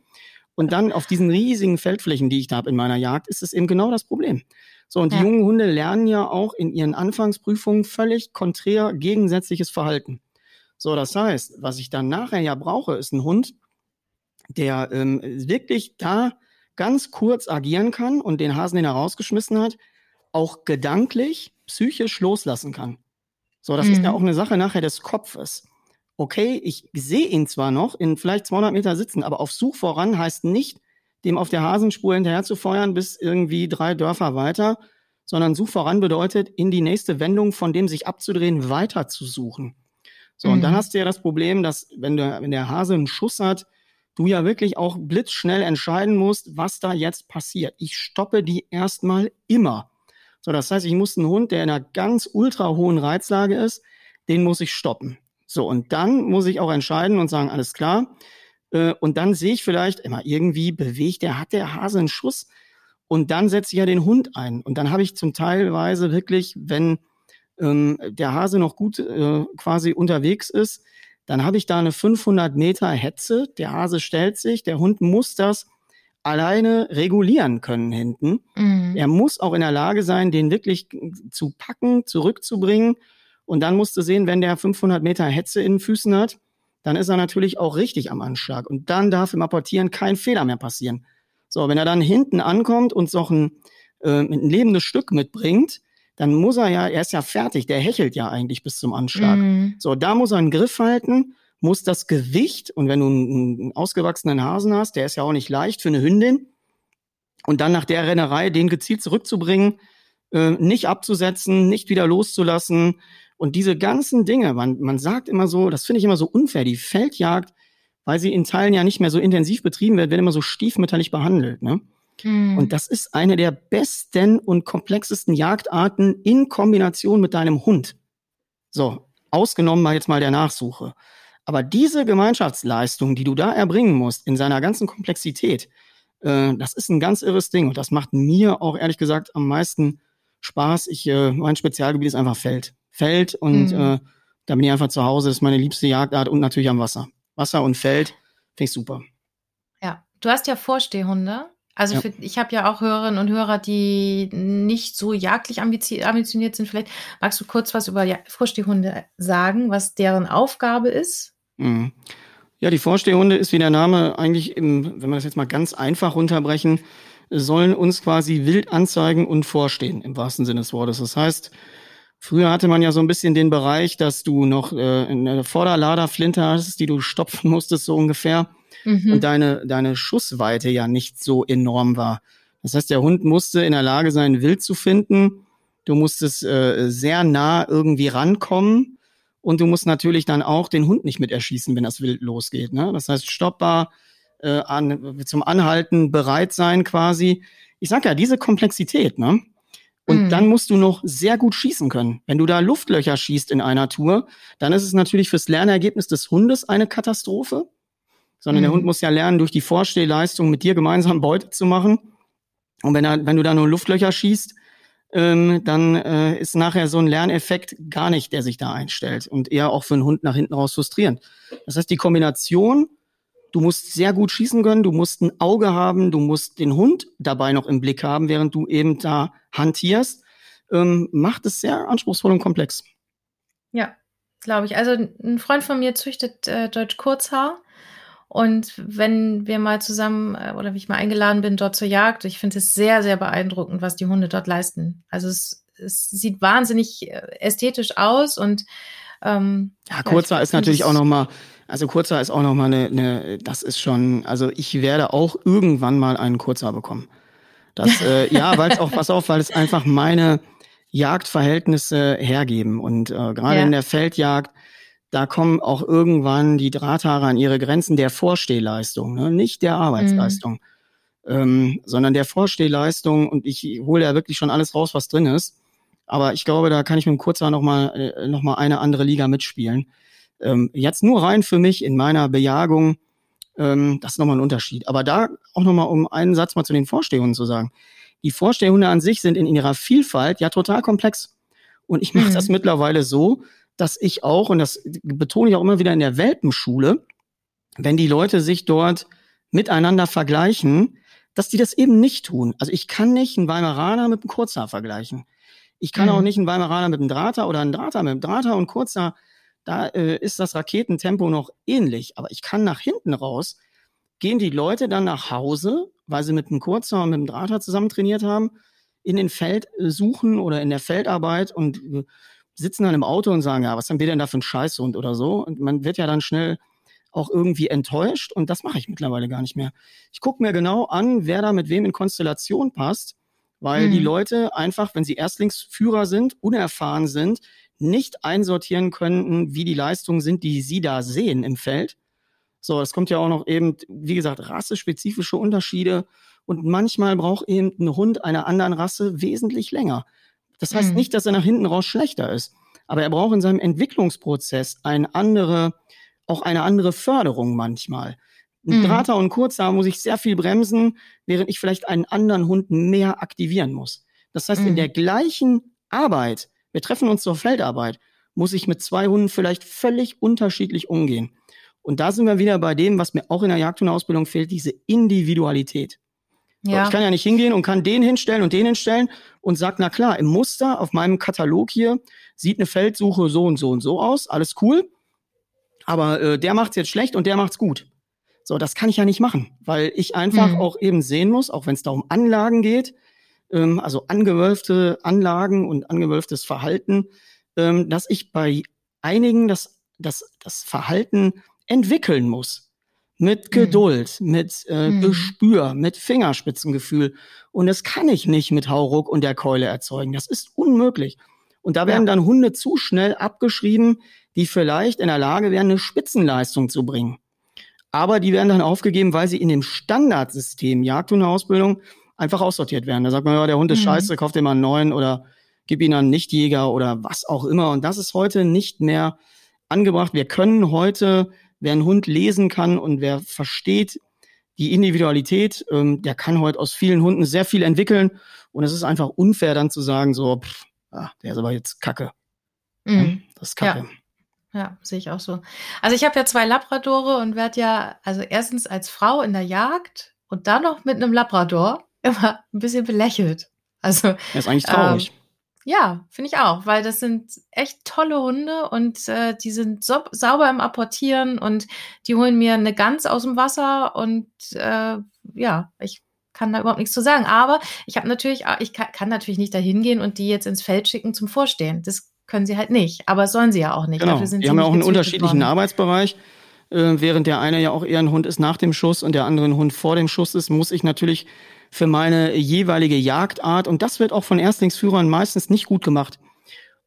Und dann auf diesen riesigen Feldflächen, die ich da habe in meiner Jagd, ist es eben genau das Problem. So, und die Ja. jungen Hunde lernen ja auch in ihren Anfangsprüfungen völlig konträr gegensätzliches Verhalten. So, das heißt, was ich dann nachher ja brauche, ist ein Hund, der ähm, wirklich da ganz kurz agieren kann und den Hasen, den er rausgeschmissen hat, auch gedanklich, psychisch loslassen kann. So, das mhm. ist ja mhm. auch eine Sache nachher des Kopfes. Okay, ich sehe ihn zwar noch in vielleicht 200 Meter sitzen, aber auf Such voran heißt nicht, dem auf der Hasenspur hinterher zu feuern bis irgendwie drei Dörfer weiter, sondern Such voran bedeutet, in die nächste Wendung von dem sich abzudrehen, weiter zu suchen. So, mhm. und dann mhm. hast du ja das Problem, dass wenn, du, wenn der Hase einen Schuss hat, du ja wirklich auch blitzschnell entscheiden musst, was da jetzt passiert. Ich stoppe die erstmal immer. So, das heißt, ich muss einen Hund, der in einer ganz ultra hohen Reizlage ist, den muss ich stoppen. So, und dann muss ich auch entscheiden und sagen, alles klar. Äh, und dann sehe ich vielleicht immer irgendwie bewegt der, hat der Hase einen Schuss. Und dann setze ich ja den Hund ein. Und dann habe ich zum Teilweise wirklich, wenn ähm, der Hase noch gut äh, quasi unterwegs ist, dann habe ich da eine 500 Meter Hetze. Der Hase stellt sich, der Hund muss das alleine regulieren können hinten. Mhm. Er muss auch in der Lage sein, den wirklich zu packen, zurückzubringen. Und dann musst du sehen, wenn der 500 Meter Hetze in den Füßen hat, dann ist er natürlich auch richtig am Anschlag. Und dann darf im Apportieren kein Fehler mehr passieren. So, wenn er dann hinten ankommt und so ein, äh, ein lebendes Stück mitbringt, dann muss er ja, er ist ja fertig, der hechelt ja eigentlich bis zum Anschlag. Mhm. So, da muss er einen Griff halten muss das Gewicht, und wenn du einen, ausgewachsenen Hasen hast, der ist ja auch nicht leicht für eine Hündin, und dann nach der Rennerei den gezielt zurückzubringen, äh, nicht abzusetzen, nicht wieder loszulassen. Und diese ganzen Dinge, man, man sagt immer so, das finde ich immer so unfair, die Feldjagd, weil sie in Teilen ja nicht mehr so intensiv betrieben wird, wird immer so stiefmütterlich behandelt. Ne? Mhm. Und das ist eine der besten und komplexesten Jagdarten in Kombination mit deinem Hund. So, ausgenommen mal jetzt mal der Nachsuche. Aber diese Gemeinschaftsleistung, die du da erbringen musst, in seiner ganzen Komplexität, äh, das ist ein ganz irres Ding. Und das macht mir auch ehrlich gesagt am meisten Spaß. Ich, äh, mein Spezialgebiet ist einfach Feld. Feld und mhm. äh, da bin ich einfach zu Hause. Das ist meine liebste Jagdart und natürlich am Wasser. Wasser und Feld finde ich super. Ja, du hast ja Vorstehhunde. Also ja. für, ich habe ja auch Hörerinnen und Hörer, die nicht so jagdlich ambitioniert sind. Vielleicht magst du kurz was über ja, Vorstehhunde sagen, was deren Aufgabe ist? Mhm. Ja, die Vorstehhunde ist wie der Name eigentlich, im, wenn wir das jetzt mal ganz einfach runterbrechen, sollen uns quasi wild anzeigen und vorstehen, im wahrsten Sinne des Wortes. Das heißt, früher hatte man ja so ein bisschen den Bereich, dass du noch äh, eine Vorderladerflinte hattest, die du stopfen musstest, so ungefähr, mhm. und deine, deine Schussweite ja nicht so enorm war. Das heißt, der Hund musste in der Lage sein, wild zu finden. Du musstest äh, sehr nah irgendwie rankommen und du musst natürlich dann auch den Hund nicht mit erschießen, wenn das wild losgeht. Ne? Das heißt, stoppbar, äh, an, zum Anhalten bereit sein quasi. Ich sag ja, diese Komplexität, ne? Und mhm. dann musst du noch sehr gut schießen können. Wenn du da Luftlöcher schießt in einer Tour, dann ist es natürlich fürs Lernergebnis des Hundes eine Katastrophe. Sondern mhm. der Hund muss ja lernen, durch die Vorstehleistung mit dir gemeinsam Beute zu machen. Und wenn, er, wenn du da nur Luftlöcher schießt, ähm, dann äh, ist nachher so ein Lerneffekt gar nicht, der sich da einstellt und eher auch für einen Hund nach hinten raus frustrierend. Das heißt, die Kombination, du musst sehr gut schießen können, du musst ein Auge haben, du musst den Hund dabei noch im Blick haben, während du eben da hantierst, ähm, macht es sehr anspruchsvoll und komplex. Ja, glaube ich. Also ein Freund von mir züchtet äh, Deutsch Kurzhaar und wenn wir mal zusammen äh, oder wie ich mal eingeladen bin dort zur Jagd, ich finde es sehr, sehr beeindruckend, was die Hunde dort leisten. Also es, es sieht wahnsinnig äh, ästhetisch aus und ähm, ja, Kurzer ja, ist natürlich auch noch mal, also Kurzer ist auch noch mal eine, eine, das ist schon, also ich werde auch irgendwann mal einen Kurzer bekommen. Das, äh, ja, weil es auch, pass auf, weil es einfach meine Jagdverhältnisse hergeben und äh, gerade ja. in der Feldjagd da kommen auch irgendwann die Drahthaare an ihre Grenzen der Vorstehleistung, ne? nicht der Arbeitsleistung, mhm. ähm, sondern der Vorstehleistung. Und ich hole ja wirklich schon alles raus, was drin ist. Aber ich glaube, da kann ich mit dem Kurzer nochmal äh, noch mal eine andere Liga mitspielen. Ähm, jetzt nur rein für mich in meiner Bejagung, ähm, das ist nochmal ein Unterschied. Aber da auch nochmal, um einen Satz mal zu den Vorstehhunden zu sagen. Die Vorstehhunde an sich sind in ihrer Vielfalt ja total komplex. Und ich mache mhm. das mittlerweile so, dass ich auch, und das betone ich auch immer wieder in der Welpenschule, wenn die Leute sich dort miteinander vergleichen, dass die das eben nicht tun. Also ich kann nicht einen Weimaraner mit einem Kurzhaar vergleichen. Ich kann mhm. auch nicht einen Weimaraner mit einem Drahter oder einen Drahter mit einem Drahter und Kurzhaar. Da äh, ist das Raketentempo noch ähnlich. Aber ich kann nach hinten raus gehen die Leute dann nach Hause, weil sie mit einem Kurzer und mit einem Drahter zusammen trainiert haben, in den Feld suchen oder in der Feldarbeit und äh, sitzen dann im Auto und sagen, ja, was haben wir denn da für ein Scheißhund oder so? Und man wird ja dann schnell auch irgendwie enttäuscht und das mache ich mittlerweile gar nicht mehr. Ich gucke mir genau an, wer da mit wem in Konstellation passt, weil mhm. die Leute einfach, wenn sie Erstlingsführer sind, unerfahren sind, nicht einsortieren könnten, wie die Leistungen sind, die sie da sehen im Feld. So, es kommt ja auch noch eben, wie gesagt, rassespezifische Unterschiede und manchmal braucht eben ein Hund einer anderen Rasse wesentlich länger. Das heißt mhm. nicht, dass er nach hinten raus schlechter ist, aber er braucht in seinem Entwicklungsprozess eine andere, auch eine andere Förderung manchmal. Ein mhm. Drater und Kurzer muss ich sehr viel bremsen, während ich vielleicht einen anderen Hund mehr aktivieren muss. Das heißt, mhm. in der gleichen Arbeit, wir treffen uns zur Feldarbeit, muss ich mit zwei Hunden vielleicht völlig unterschiedlich umgehen. Und da sind wir wieder bei dem, was mir auch in der Jagdhundeausbildung fehlt, diese Individualität. Ja. Ich kann ja nicht hingehen und kann den hinstellen und den hinstellen und sag, na klar, im Muster auf meinem Katalog hier sieht eine Feldsuche so und so und so aus, alles cool. Aber äh, der macht's jetzt schlecht und der macht's gut. So, das kann ich ja nicht machen, weil ich einfach hm. auch eben sehen muss, auch wenn es da um Anlagen geht, ähm, also angewölfte Anlagen und angewölftes Verhalten, ähm, dass ich bei einigen das, das, das Verhalten entwickeln muss mit mhm. Geduld, mhm. mit äh, mhm. Gespür, mit Fingerspitzengefühl. Und das kann ich nicht mit Hauruck und der Keule erzeugen. Das ist unmöglich. Und da werden ja. dann Hunde zu schnell abgeschrieben, die vielleicht in der Lage wären, eine Spitzenleistung zu bringen. Aber die werden dann aufgegeben, weil sie in dem Standardsystem Jagdhundeausbildung einfach aussortiert werden. Da sagt man, ja, der Hund ist mhm. scheiße, kauft dir mal einen neuen oder gib ihn an einen Nichtjäger oder was auch immer. Und das ist heute nicht mehr angebracht. Wir können heute wer einen Hund lesen kann und wer versteht die Individualität, ähm, der kann heute aus vielen Hunden sehr viel entwickeln. Und es ist einfach unfair dann zu sagen, so, pff, ah, der ist aber jetzt Kacke. Mhm. Das ist Kacke. Ja. ja sehe ich auch so. Also ich habe ja zwei Labradore und werde ja, also erstens als Frau in der Jagd und dann noch mit einem Labrador immer ein bisschen belächelt. Also das ist eigentlich traurig. Ähm, ja, finde ich auch, weil das sind echt tolle Hunde und äh, die sind so, sauber im Apportieren und die holen mir eine Gans aus dem Wasser und äh, ja, ich kann da überhaupt nichts zu sagen. Aber ich habe natürlich, ich kann, kann natürlich nicht dahin gehen und die jetzt ins Feld schicken zum Vorstehen. Das können sie halt nicht, aber sollen sie ja auch nicht. Genau. Dafür sind die haben ja auch einen unterschiedlichen worden. Arbeitsbereich. Äh, während der eine ja auch eher ein Hund ist nach dem Schuss und der andere ein Hund vor dem Schuss ist, muss ich natürlich für meine jeweilige Jagdart. Und das wird auch von Erstlingsführern meistens nicht gut gemacht.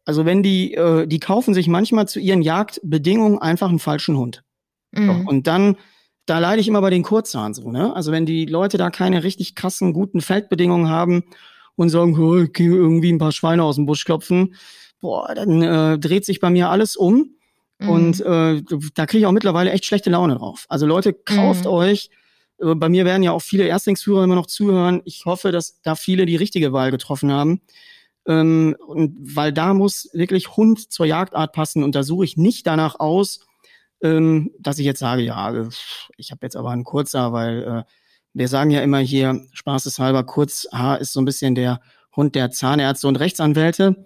Also wenn die, äh, die kaufen sich manchmal zu ihren Jagdbedingungen einfach einen falschen Hund. Mhm. Und dann, da leide ich immer bei den Kurzhahn so, ne? Also wenn die Leute da keine richtig krassen, guten Feldbedingungen haben und sagen, ich gehe irgendwie ein paar Schweine aus dem Busch klopfen, boah, dann äh, dreht sich bei mir alles um. Mhm. Und äh, da kriege ich auch mittlerweile echt schlechte Laune drauf. Also Leute, kauft mhm. euch bei mir werden ja auch viele Erstlingsführer immer noch zuhören. Ich hoffe, dass da viele die richtige Wahl getroffen haben. Ähm, und weil da muss wirklich Hund zur Jagdart passen und da suche ich nicht danach aus, ähm, dass ich jetzt sage, ja, ich habe jetzt aber einen kurzer, weil äh, wir sagen ja immer hier, spaßeshalber, kurz Haar ist so ein bisschen der Hund der Zahnärzte und Rechtsanwälte.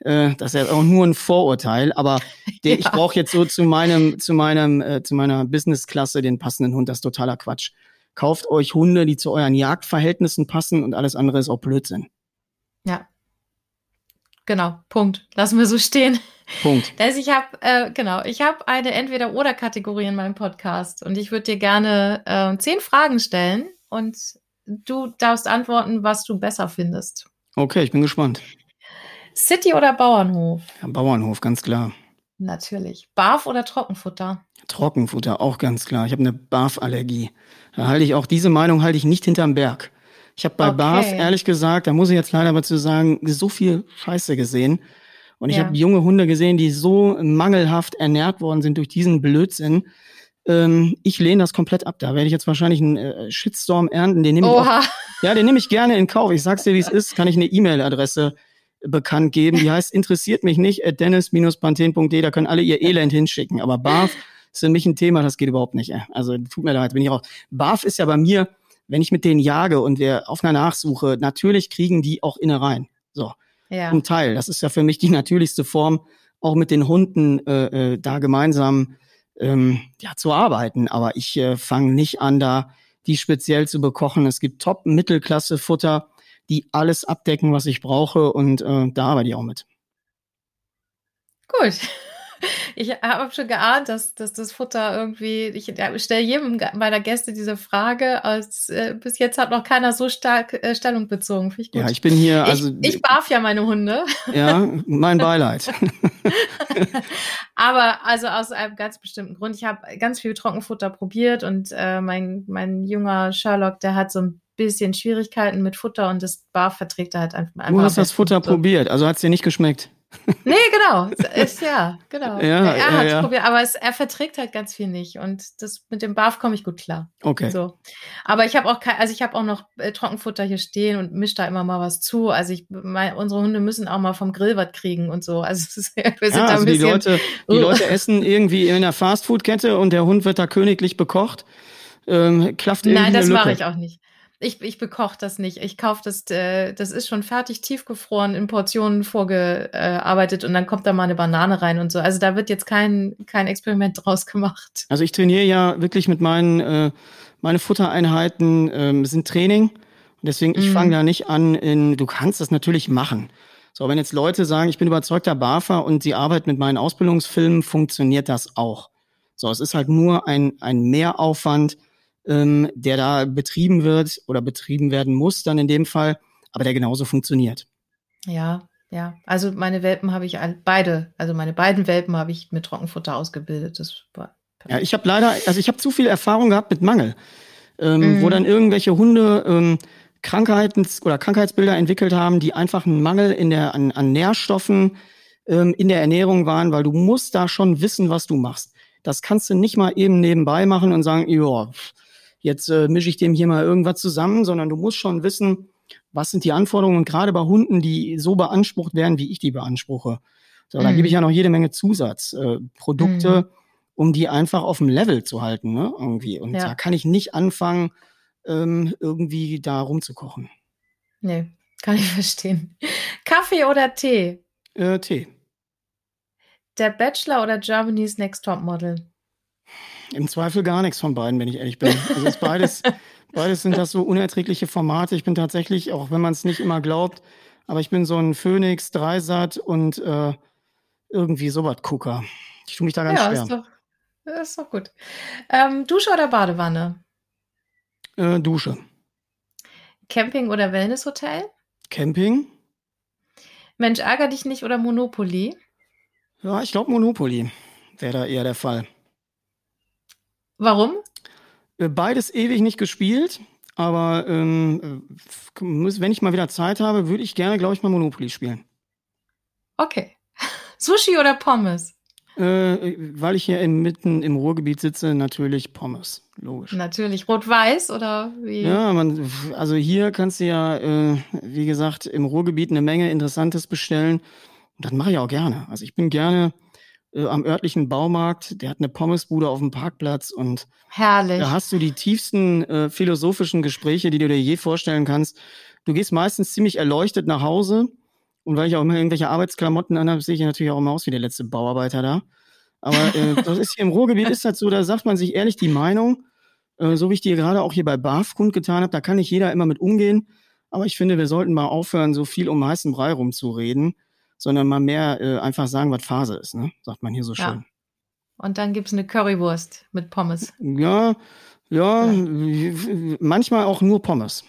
Äh, das ist ja auch nur ein Vorurteil, aber der, ja. ich brauche jetzt so zu meinem, zu meinem, äh, zu meiner Businessklasse den passenden Hund. Das ist totaler Quatsch. Kauft euch Hunde, die zu euren Jagdverhältnissen passen und alles andere ist auch Blödsinn. Ja. Genau, Punkt. Lassen wir so stehen. Punkt. Das ich habe, äh, genau, ich habe eine Entweder-Oder-Kategorie in meinem Podcast und ich würde dir gerne äh, zehn Fragen stellen und du darfst antworten, was du besser findest. Okay, ich bin gespannt. City oder Bauernhof? Ja, Bauernhof, ganz klar. Natürlich. Barf oder Trockenfutter? Trockenfutter, auch ganz klar. Ich habe eine Barf-Allergie. Da halte ich auch diese Meinung halte ich nicht hinterm Berg. Ich habe bei okay. Barf ehrlich gesagt, da muss ich jetzt leider mal zu sagen, so viel Scheiße gesehen. Und ich ja. habe junge Hunde gesehen, die so mangelhaft ernährt worden sind durch diesen Blödsinn. Ähm, ich lehne das komplett ab. Da werde ich jetzt wahrscheinlich einen äh, Shitstorm ernten. Den nehme ich auch, ja, den nehme ich gerne in Kauf. Ich sag's dir, wie es ist. Kann ich eine E-Mail-Adresse bekannt geben. Die heißt interessiert mich nicht at dennis-panthen.de. Da können alle ihr Elend hinschicken. Aber Barf ist für mich ein Thema, das geht überhaupt nicht. Also tut mir leid, bin ich auch. Barf ist ja bei mir, wenn ich mit denen jage und wir auf einer Nachsuche, natürlich kriegen die auch Innereien. So. Ja. Ein Teil. Das ist ja für mich die natürlichste Form, auch mit den Hunden äh, äh, da gemeinsam ähm, ja, zu arbeiten. Aber ich äh, fange nicht an, da die speziell zu bekochen. Es gibt Top-Mittelklasse-Futter, die alles abdecken, was ich brauche und äh, da arbeite ich auch mit. Gut. Ich habe schon geahnt, dass, dass das Futter irgendwie, ich stelle jedem meiner Gäste diese Frage, als äh, bis jetzt hat noch keiner so stark äh, Stellung bezogen. Ich ja, ich bin hier, also. Ich, ich barf ja meine Hunde. Ja, mein Beileid. Aber also aus einem ganz bestimmten Grund. Ich habe ganz viel Trockenfutter probiert und äh, mein, mein junger Sherlock, der hat so ein bisschen Schwierigkeiten mit Futter und das Barf verträgt er halt einfach. Du hast das Futter probiert, also hat es dir nicht geschmeckt? nee, genau. Ist, ja, genau. Ja, er hat ja, probiert, aber es, er verträgt halt ganz viel nicht. Und das mit dem Barf komme ich gut klar. Okay. So. Aber ich habe auch kein, also ich habe auch noch äh, Trockenfutter hier stehen und mische da immer mal was zu. Also ich, mein, unsere Hunde müssen auch mal vom Grill was kriegen und so. Also ist, wir sind ja, da also ein bisschen, die Leute, die Leute essen irgendwie in einer Fastfood-Kette und der Hund wird da königlich bekocht. Ähm, klafft Nein, das mache ich auch nicht. Ich, ich bekoche das nicht. Ich kaufe das, äh, das ist schon fertig tiefgefroren, in Portionen vorgearbeitet und dann kommt da mal eine Banane rein und so. Also da wird jetzt kein, kein Experiment draus gemacht. Also ich trainiere ja wirklich mit meinen, äh, meine Futtereinheiten ähm, sind Training. Und deswegen, ich mhm. fange da nicht an in, du kannst das natürlich machen. So, wenn jetzt Leute sagen, ich bin überzeugter BAFA und sie arbeiten mit meinen Ausbildungsfilmen, funktioniert das auch. So, es ist halt nur ein, ein Mehraufwand, ähm, der da betrieben wird oder betrieben werden muss dann in dem Fall, aber der genauso funktioniert. Ja, ja. Also meine Welpen habe ich beide, also meine beiden Welpen habe ich mit Trockenfutter ausgebildet. Das war ja, ich habe leider, also ich habe zu viel Erfahrung gehabt mit Mangel, ähm, mm. wo dann irgendwelche Hunde ähm, Krankheiten oder Krankheitsbilder entwickelt haben, die einfach einen Mangel in der, an, an Nährstoffen ähm, in der Ernährung waren, weil du musst da schon wissen, was du machst. Das kannst du nicht mal eben nebenbei machen und sagen, ja, jetzt äh, mische ich dem hier mal irgendwas zusammen, sondern du musst schon wissen, was sind die Anforderungen, gerade bei Hunden, die so beansprucht werden, wie ich die beanspruche. So, mhm. da gebe ich ja noch jede Menge Zusatzprodukte, äh, mhm. um die einfach auf dem Level zu halten, ne? Irgendwie. Und ja. da kann ich nicht anfangen, ähm, irgendwie da rumzukochen. Nee, kann ich verstehen. Kaffee oder Tee? Äh, Tee. Der Bachelor oder Germany's Next Top Model? Im Zweifel gar nichts von beiden, wenn ich ehrlich bin. Also ist beides, beides sind das so unerträgliche Formate. Ich bin tatsächlich, auch wenn man es nicht immer glaubt, aber ich bin so ein Phoenix, Dreisat und äh, irgendwie sowas Gucker. Ich tue mich da ganz ja, schwer. Ist doch, ist doch gut. Ähm, Dusche oder Badewanne? Äh, Dusche. Camping oder Wellnesshotel? Camping. Mensch, ärger dich nicht oder Monopoly? Ja, ich glaube Monopoly wäre da eher der Fall. Warum? Äh, beides ewig nicht gespielt, aber ähm, äh, wenn ich mal wieder Zeit habe, würde ich gerne, glaube ich, mal Monopoly spielen. Okay. Sushi oder Pommes? Äh, weil ich hier mitten im Ruhrgebiet sitze, natürlich Pommes, logisch. Natürlich. Rot-Weiß oder wie? Ja, man, also hier kannst du ja, äh, wie gesagt, im Ruhrgebiet eine Menge Interessantes bestellen. Und das mache ich auch gerne. Also ich bin gerne äh, am örtlichen Baumarkt. Der hat eine Pommesbude auf dem Parkplatz und Herrlich. da hast du die tiefsten äh, philosophischen Gespräche, die du dir je vorstellen kannst. Du gehst meistens ziemlich erleuchtet nach Hause und weil ich auch immer irgendwelche Arbeitsklamotten anhabe, sehe ich natürlich auch immer aus wie der letzte Bauarbeiter da. Aber äh, das ist hier im Ruhrgebiet ist das so, da sagt man sich ehrlich die Meinung, äh, so wie ich dir gerade auch hier bei BAF kundgetan habe, da kann nicht jeder immer mit umgehen. Aber ich finde, wir sollten mal aufhören, so viel um heißen Brei rumzureden sondern mal mehr äh, einfach sagen, was Phase ist, ne? sagt man hier so schön. Ja. Und dann gibt es eine Currywurst mit Pommes. Ja, ja, ja. manchmal auch nur Pommes.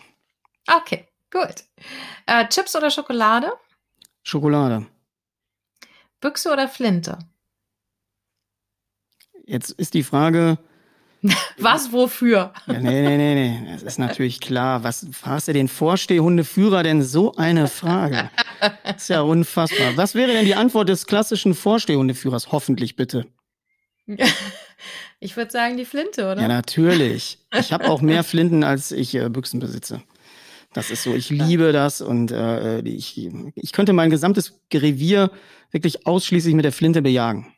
Okay, gut. Äh, Chips oder Schokolade? Schokolade. Büchse oder Flinte? Jetzt ist die Frage, Was wofür? Ja, nee, nee, nee, nee. Das ist natürlich klar. Was fragst du den Vorstehhundeführer denn so eine Frage? Das ist ja unfassbar. Was wäre denn die Antwort des klassischen Vorstehhundeführers? Hoffentlich bitte. Ich würde sagen, die Flinte, oder? Ja, natürlich. Ich habe auch mehr Flinten, als ich äh, Büchsen besitze. Das ist so, ich liebe das und äh, ich, ich könnte mein gesamtes Revier wirklich ausschließlich mit der Flinte bejagen.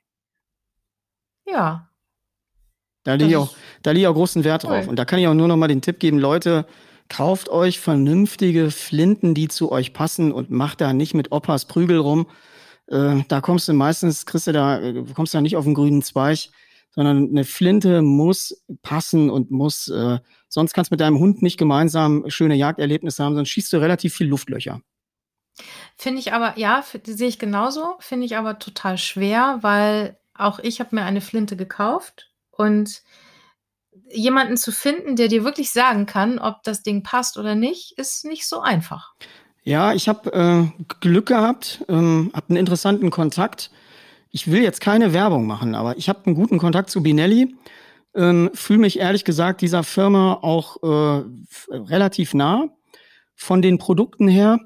Ja, da liege ich auch, da liege auch großen Wert drauf. Und da kann ich auch nur noch mal den Tipp geben, Leute, kauft euch vernünftige Flinten, die zu euch passen und macht da nicht mit Opas Prügel rum. Äh, da kommst du meistens, kriegst du da, äh, kommst du da nicht auf den grünen Zweig, sondern eine Flinte muss passen und muss, äh, sonst kannst du mit deinem Hund nicht gemeinsam schöne Jagderlebnisse haben, sonst schießt du relativ viel Luftlöcher. Finde ich aber, ja, sehe ich genauso, finde ich aber total schwer, weil auch ich habe mir eine Flinte gekauft und jemanden zu finden, der dir wirklich sagen kann, ob das Ding passt oder nicht, ist nicht so einfach. Ja, ich habe äh, Glück gehabt, ähm, habe einen interessanten Kontakt. Ich will jetzt keine Werbung machen, aber ich habe einen guten Kontakt zu Binelli. Ähm, Fühle mich ehrlich gesagt dieser Firma auch äh, relativ nah von den Produkten her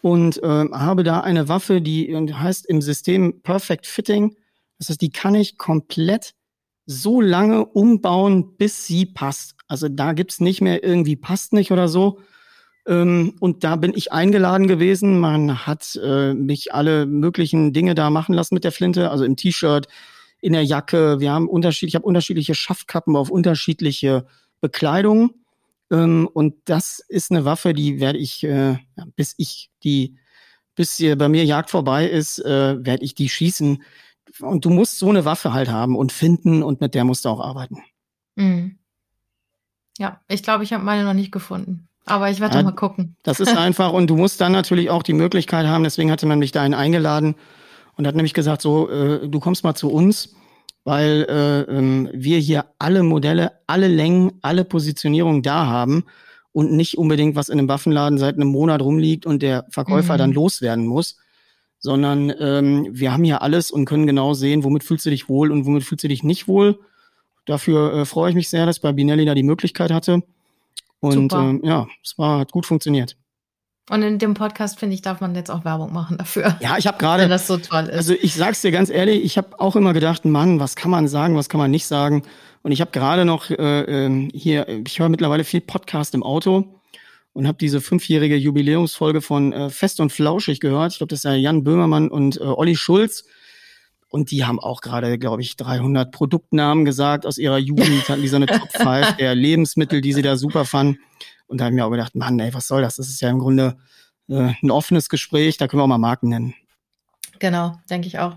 und äh, habe da eine Waffe, die heißt im System Perfect Fitting. Das heißt, die kann ich komplett so lange umbauen, bis sie passt. Also da gibt's nicht mehr irgendwie passt nicht oder so. Ähm, und da bin ich eingeladen gewesen. Man hat äh, mich alle möglichen Dinge da machen lassen mit der Flinte, also im T-Shirt, in der Jacke. Wir haben unterschiedlich, ich habe unterschiedliche Schaftkappen auf unterschiedliche Bekleidung. Ähm, und das ist eine Waffe, die werde ich, äh, bis ich die, bis hier bei mir Jagd vorbei ist, äh, werde ich die schießen und du musst so eine Waffe halt haben und finden und mit der musst du auch arbeiten. Mhm. Ja, ich glaube, ich habe meine noch nicht gefunden. Aber ich werde ja, mal gucken. Das ist einfach und du musst dann natürlich auch die Möglichkeit haben, deswegen hatte man mich dahin eingeladen und hat nämlich gesagt, so, äh, du kommst mal zu uns, weil äh, äh, wir hier alle Modelle, alle Längen, alle Positionierungen da haben und nicht unbedingt was in einem Waffenladen seit einem Monat rumliegt und der Verkäufer mhm. dann loswerden muss sondern ähm, wir haben hier alles und können genau sehen, womit fühlst du dich wohl und womit fühlst du dich nicht wohl. Dafür äh, freue ich mich sehr, dass bei Binelli da die Möglichkeit hatte. Und ähm, ja, es war, hat gut funktioniert. Und in dem Podcast, finde ich, darf man jetzt auch Werbung machen dafür. Ja, ich habe gerade. das so toll ist. Also ich sag's dir ganz ehrlich, ich habe auch immer gedacht, Mann, was kann man sagen, was kann man nicht sagen. Und ich habe gerade noch äh, ähm, hier, ich höre mittlerweile viel Podcast im Auto und habe diese fünfjährige Jubiläumsfolge von äh, Fest und Flauschig gehört. Ich glaube, das ist ja Jan Böhmermann und äh, Olli Schulz. Und die haben auch gerade, glaube ich, 300 Produktnamen gesagt aus ihrer Jugend, hatten die so eine Top 5 der Lebensmittel, die sie da super fanden. Und da habe ich mir auch gedacht, Mann, ey, was soll das? Das ist ja im Grunde äh, ein offenes Gespräch, da können wir auch mal Marken nennen. Genau, denke ich auch.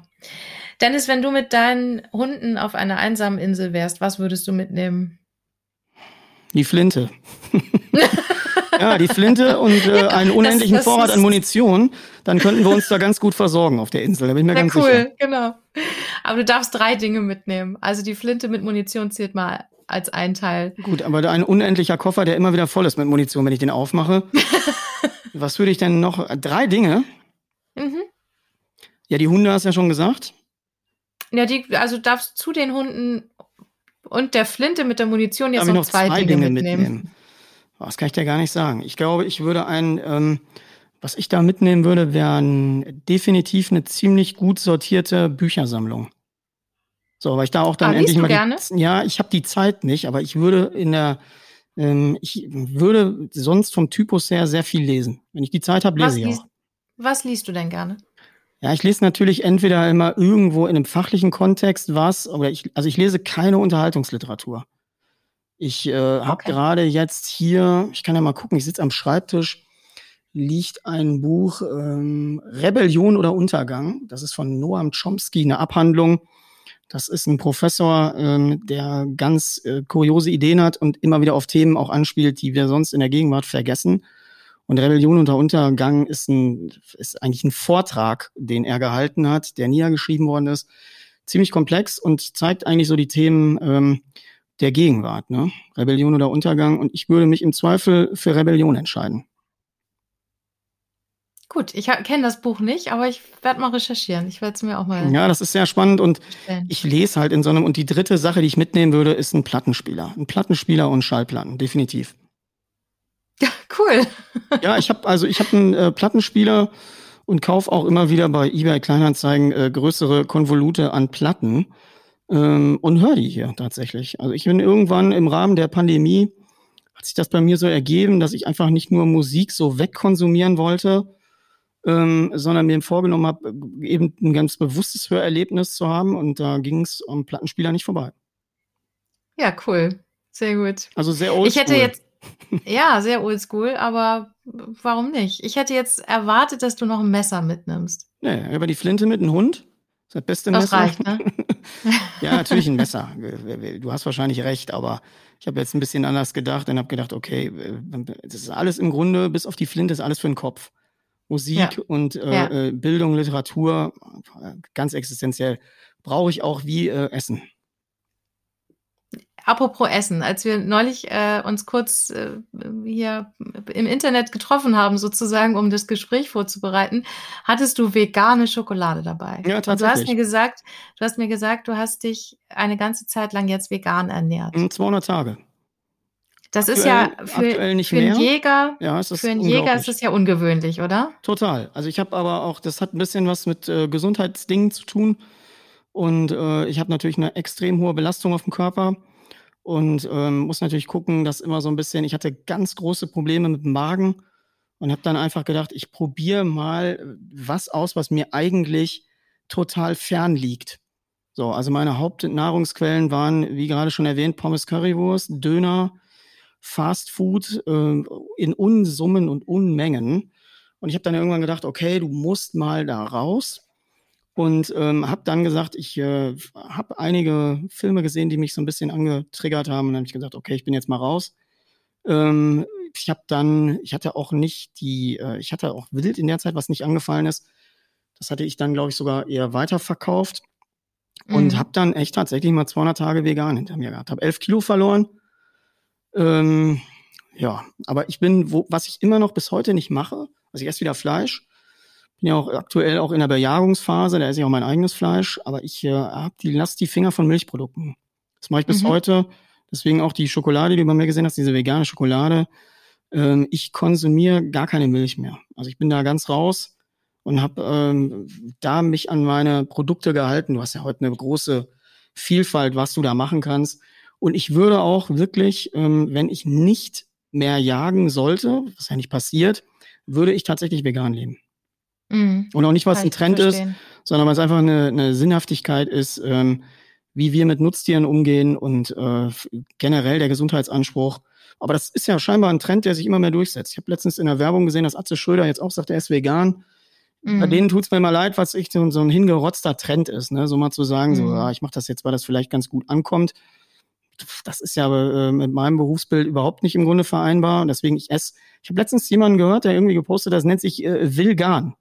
Dennis, wenn du mit deinen Hunden auf einer einsamen Insel wärst, was würdest du mitnehmen? Die Flinte. Ja, die Flinte und äh, einen unendlichen das, das Vorrat an Munition, dann könnten wir uns da ganz gut versorgen auf der Insel. Da bin ich mir Na, ganz cool, sicher. genau. Aber du darfst drei Dinge mitnehmen. Also die Flinte mit Munition zählt mal als ein Teil. Gut, aber ein unendlicher Koffer, der immer wieder voll ist mit Munition, wenn ich den aufmache. Was würde ich denn noch? Drei Dinge? Mhm. Ja, die Hunde hast du ja schon gesagt. Ja, die, also darfst zu den Hunden und der Flinte mit der Munition jetzt noch, noch, zwei, zwei Dinge, Dinge mitnehmen. mitnehmen. Das kann ich dir gar nicht sagen. Ich glaube, ich würde ein, ähm, was ich da mitnehmen würde, wäre definitiv eine ziemlich gut sortierte Büchersammlung. So, weil ich da auch dann aber endlich mal. Gerne? Die, ja, ich habe die Zeit nicht, aber ich würde in der, ähm, ich würde sonst vom Typus her sehr viel lesen. Wenn ich die Zeit habe, lese ich auch. Was liest du denn gerne? Ja, ich lese natürlich entweder immer irgendwo in einem fachlichen Kontext was, oder ich, also ich lese keine Unterhaltungsliteratur. Ich äh, okay. habe gerade jetzt hier, ich kann ja mal gucken, ich sitze am Schreibtisch, liegt ein Buch ähm, Rebellion oder Untergang. Das ist von Noam Chomsky, eine Abhandlung. Das ist ein Professor, ähm, der ganz äh, kuriose Ideen hat und immer wieder auf Themen auch anspielt, die wir sonst in der Gegenwart vergessen. Und Rebellion unter Untergang ist, ein, ist eigentlich ein Vortrag, den er gehalten hat, der niedergeschrieben worden ist. Ziemlich komplex und zeigt eigentlich so die Themen, ähm, der Gegenwart, ne? Rebellion oder Untergang. Und ich würde mich im Zweifel für Rebellion entscheiden. Gut, ich kenne das Buch nicht, aber ich werde mal recherchieren. Ich werde es mir auch mal. Ja, das ist sehr spannend und stellen. ich lese halt in so einem. Und die dritte Sache, die ich mitnehmen würde, ist ein Plattenspieler. Ein Plattenspieler und Schallplatten, definitiv. Ja, cool. ja, ich habe also ich habe einen äh, Plattenspieler und kaufe auch immer wieder bei eBay Kleinanzeigen äh, größere Konvolute an Platten ähm, und höre die hier tatsächlich. Also ich bin irgendwann im Rahmen der Pandemie, hat sich das bei mir so ergeben, dass ich einfach nicht nur Musik so wegkonsumieren wollte, ähm, sondern mir vorgenommen habe, eben ein ganz bewusstes Hörerlebnis zu haben und da ging es am Plattenspieler nicht vorbei. Ja, cool. Sehr gut. Also sehr oldschool. Ich hätte jetzt, ja, sehr oldschool, aber warum nicht? Ich hätte jetzt erwartet, dass du noch ein Messer mitnimmst. Nee, aber die Flinte mit einem Hund Das beste Das Messer. reicht, ne? ja, natürlich ein Messer. Du hast wahrscheinlich recht, aber ich habe jetzt ein bisschen anders gedacht und habe gedacht, okay, das ist alles im Grunde, bis auf die Flinte, ist alles für den Kopf. Musik Ja. und äh, Ja. äh, Bildung, Literatur, äh, ganz existenziell. Brauche ich auch wie äh, Essen. Apropos Essen, als wir neulich äh, uns kurz äh, hier im Internet getroffen haben, sozusagen, um das Gespräch vorzubereiten, hattest du vegane Schokolade dabei. Ja, Und du hast tatsächlich. mir gesagt, du hast mir gesagt, du hast dich eine ganze Zeit lang jetzt vegan ernährt. Hm, 200 Tage. Das ist ja aktuell- für, aktuell für einen. Jäger, Ja, für einen Jäger ist es ja ungewöhnlich, oder? Total. Also ich habe aber auch, das hat ein bisschen was mit äh, Gesundheitsdingen zu tun. Und äh, ich habe natürlich eine extrem hohe Belastung auf dem Körper und ähm, muss natürlich gucken, dass immer so ein bisschen, ich hatte ganz große Probleme mit dem Magen und habe dann einfach gedacht, ich probiere mal was aus, was mir eigentlich total fern liegt. So, also meine Hauptnahrungsquellen waren, wie gerade schon erwähnt, Pommes Currywurst, Döner, Fast Food äh, in Unsummen und Unmengen. Und ich habe dann irgendwann gedacht, okay, du musst mal da raus. Und ähm, habe dann gesagt, ich äh, habe einige Filme gesehen, die mich so ein bisschen angetriggert haben. Und dann habe ich gesagt, okay, ich bin jetzt mal raus. Ähm, ich habe dann, ich hatte auch nicht die, äh, ich hatte auch wild in der Zeit, was nicht angefallen ist. Das hatte ich dann, glaube ich, sogar eher weiterverkauft. Und Mhm. habe dann echt tatsächlich mal 200 Tage vegan hinter mir gehabt. Habe 11 Kilo verloren. Ähm, ja, aber ich bin, wo, was ich immer noch bis heute nicht mache, also ich esse wieder Fleisch. Bin ja auch aktuell auch in der Bejagungsphase, da esse ich auch mein eigenes Fleisch, aber ich äh, hab die, lass die Finger von Milchprodukten. Das mache ich bis Mhm. heute. Deswegen auch die Schokolade, die du bei mir gesehen hast, diese vegane Schokolade. Ähm, ich konsumiere gar keine Milch mehr. Also ich bin da ganz raus und habe ähm, da mich an meine Produkte gehalten. Du hast ja heute eine große Vielfalt, was du da machen kannst. Und ich würde auch wirklich, ähm, wenn ich nicht mehr jagen sollte, was ja nicht passiert, würde ich tatsächlich vegan leben. Mhm. Und auch nicht, was Kann ein Trend ist, sondern weil es einfach eine, eine Sinnhaftigkeit ist, ähm, wie wir mit Nutztieren umgehen und äh, generell der Gesundheitsanspruch. Aber das ist ja scheinbar ein Trend, der sich immer mehr durchsetzt. Ich habe letztens in der Werbung gesehen, dass Atze Schröder jetzt auch sagt, er ist vegan. Bei Mhm. denen tut's mir immer leid, was ich so, so ein hingerotzter Trend ist, ne? So mal zu sagen, so, Mhm. ja, ich mache das jetzt, weil das vielleicht ganz gut ankommt. Das ist ja äh, mit meinem Berufsbild überhaupt nicht im Grunde vereinbar. Und deswegen, ich esse. Ich habe letztens jemanden gehört, der irgendwie gepostet, hat, das nennt sich äh, Vegan.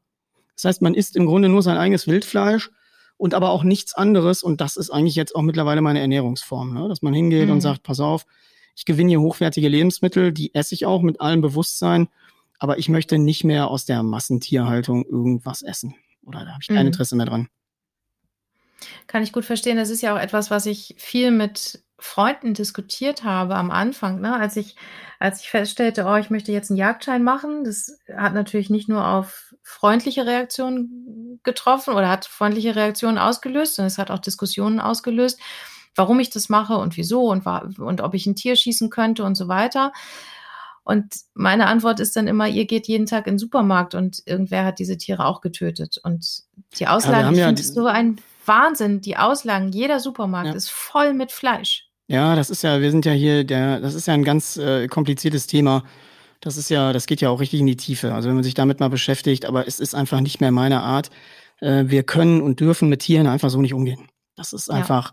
Das heißt, man isst im Grunde nur sein eigenes Wildfleisch und aber auch nichts anderes. Und das ist eigentlich jetzt auch mittlerweile meine Ernährungsform, ne? dass man hingeht Mhm. und sagt, pass auf, ich gewinne hier hochwertige Lebensmittel, die esse ich auch mit allem Bewusstsein, aber ich möchte nicht mehr aus der Massentierhaltung irgendwas essen. Oder da habe ich kein Mhm. Interesse mehr dran. Kann ich gut verstehen. Das ist ja auch etwas, was ich viel mit Freunden diskutiert habe am Anfang, ne? als ich, als ich feststellte, oh, ich möchte jetzt einen Jagdschein machen. Das hat natürlich nicht nur auf freundliche Reaktionen getroffen oder hat freundliche Reaktionen ausgelöst, sondern es hat auch Diskussionen ausgelöst, warum ich das mache und wieso und, und ob ich ein Tier schießen könnte und so weiter. Und meine Antwort ist dann immer, ihr geht jeden Tag in den Supermarkt und irgendwer hat diese Tiere auch getötet. Und die Auslagen, ja finde die- es so ein Wahnsinn. Die Auslagen, jeder Supermarkt Ja. ist voll mit Fleisch. Ja, das ist ja, wir sind ja hier, der, das ist ja ein ganz äh, kompliziertes Thema. Das ist ja, das geht ja auch richtig in die Tiefe. Also wenn man sich damit mal beschäftigt, aber es ist einfach nicht mehr meine Art. Äh, wir können und dürfen mit Tieren einfach so nicht umgehen. Das ist Ja. einfach,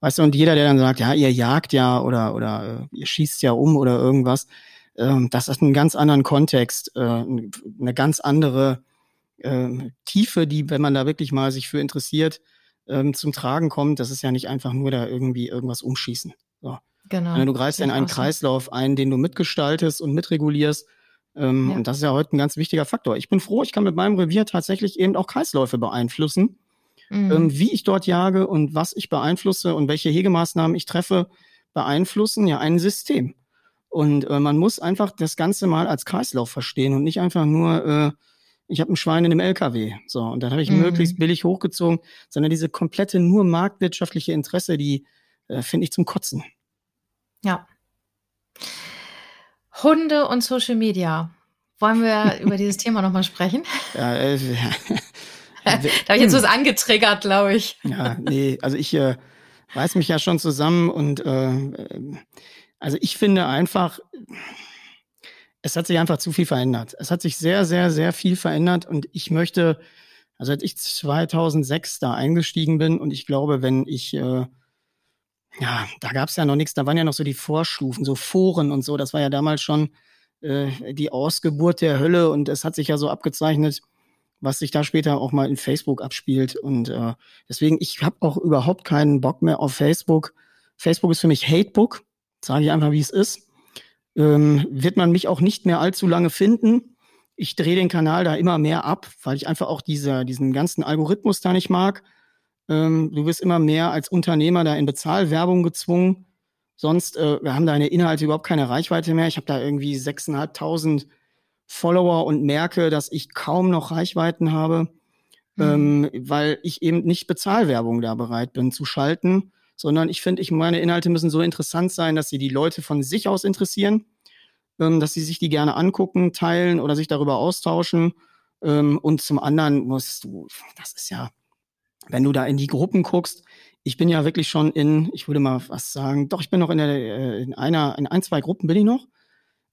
weißt du, und jeder, der dann sagt, ja, ihr jagt ja oder oder äh, ihr schießt ja um oder irgendwas, ähm, das hat einen ganz anderen Kontext, äh, eine ganz andere ähm, Tiefe, die, wenn man da wirklich mal sich für interessiert, ähm, zum Tragen kommt. Das ist ja nicht einfach nur da irgendwie irgendwas umschießen. Genau. Sondern du greifst in einen so. Kreislauf ein, den du mitgestaltest und mitregulierst. Ähm, Ja. Und das ist ja heute ein ganz wichtiger Faktor. Ich bin froh, ich kann mit meinem Revier tatsächlich eben auch Kreisläufe beeinflussen, Mhm. ähm, wie ich dort jage und was ich beeinflusse und welche Hegemaßnahmen ich treffe, beeinflussen ja ein System. Und äh, man muss einfach das Ganze mal als Kreislauf verstehen und nicht einfach nur, äh, ich habe ein Schwein in einem LKW. So, und dann habe ich Mhm. möglichst billig hochgezogen, sondern diese komplette nur marktwirtschaftliche Interesse, die äh, finde ich zum Kotzen. Ja. Hunde und Social Media. Wollen wir über dieses Thema nochmal sprechen? Ja, äh, Da habe ich jetzt was angetriggert, glaube ich. ja, nee, also ich äh, reiß mich ja schon zusammen und äh, äh, also ich finde einfach, es hat sich einfach zu viel verändert. Es hat sich sehr, sehr, sehr viel verändert und ich möchte Also als ich 2006 da eingestiegen bin und ich glaube, wenn ich, äh, ja, da gab es ja noch nichts, da waren ja noch so die Vorstufen, so Foren und so, das war ja damals schon äh, die Ausgeburt der Hölle und es hat sich ja so abgezeichnet, was sich da später auch mal in Facebook abspielt. Und äh, deswegen, ich habe auch überhaupt keinen Bock mehr auf Facebook. Facebook ist für mich Hatebook, sage ich einfach, wie es ist. Ähm, wird man mich auch nicht mehr allzu lange finden. Ich drehe den Kanal da immer mehr ab, weil ich einfach auch diese, diesen ganzen Algorithmus da nicht mag. Ähm, du wirst immer mehr als Unternehmer da in Bezahlwerbung gezwungen. Sonst äh, wir haben deine Inhalte überhaupt keine Reichweite mehr. Ich habe da irgendwie 6.500 Follower und merke, dass ich kaum noch Reichweiten habe, mhm. ähm, weil ich eben nicht Bezahlwerbung da bereit bin zu schalten, sondern ich finde, ich meine Inhalte müssen so interessant sein, dass sie die Leute von sich aus interessieren, ähm, dass sie sich die gerne angucken, teilen oder sich darüber austauschen. Ähm, und zum anderen musst du, das ist ja, wenn du da in die Gruppen guckst, ich bin ja wirklich schon in, ich würde mal was sagen, doch, ich bin noch in, der, äh, in einer, in ein, zwei Gruppen bin ich noch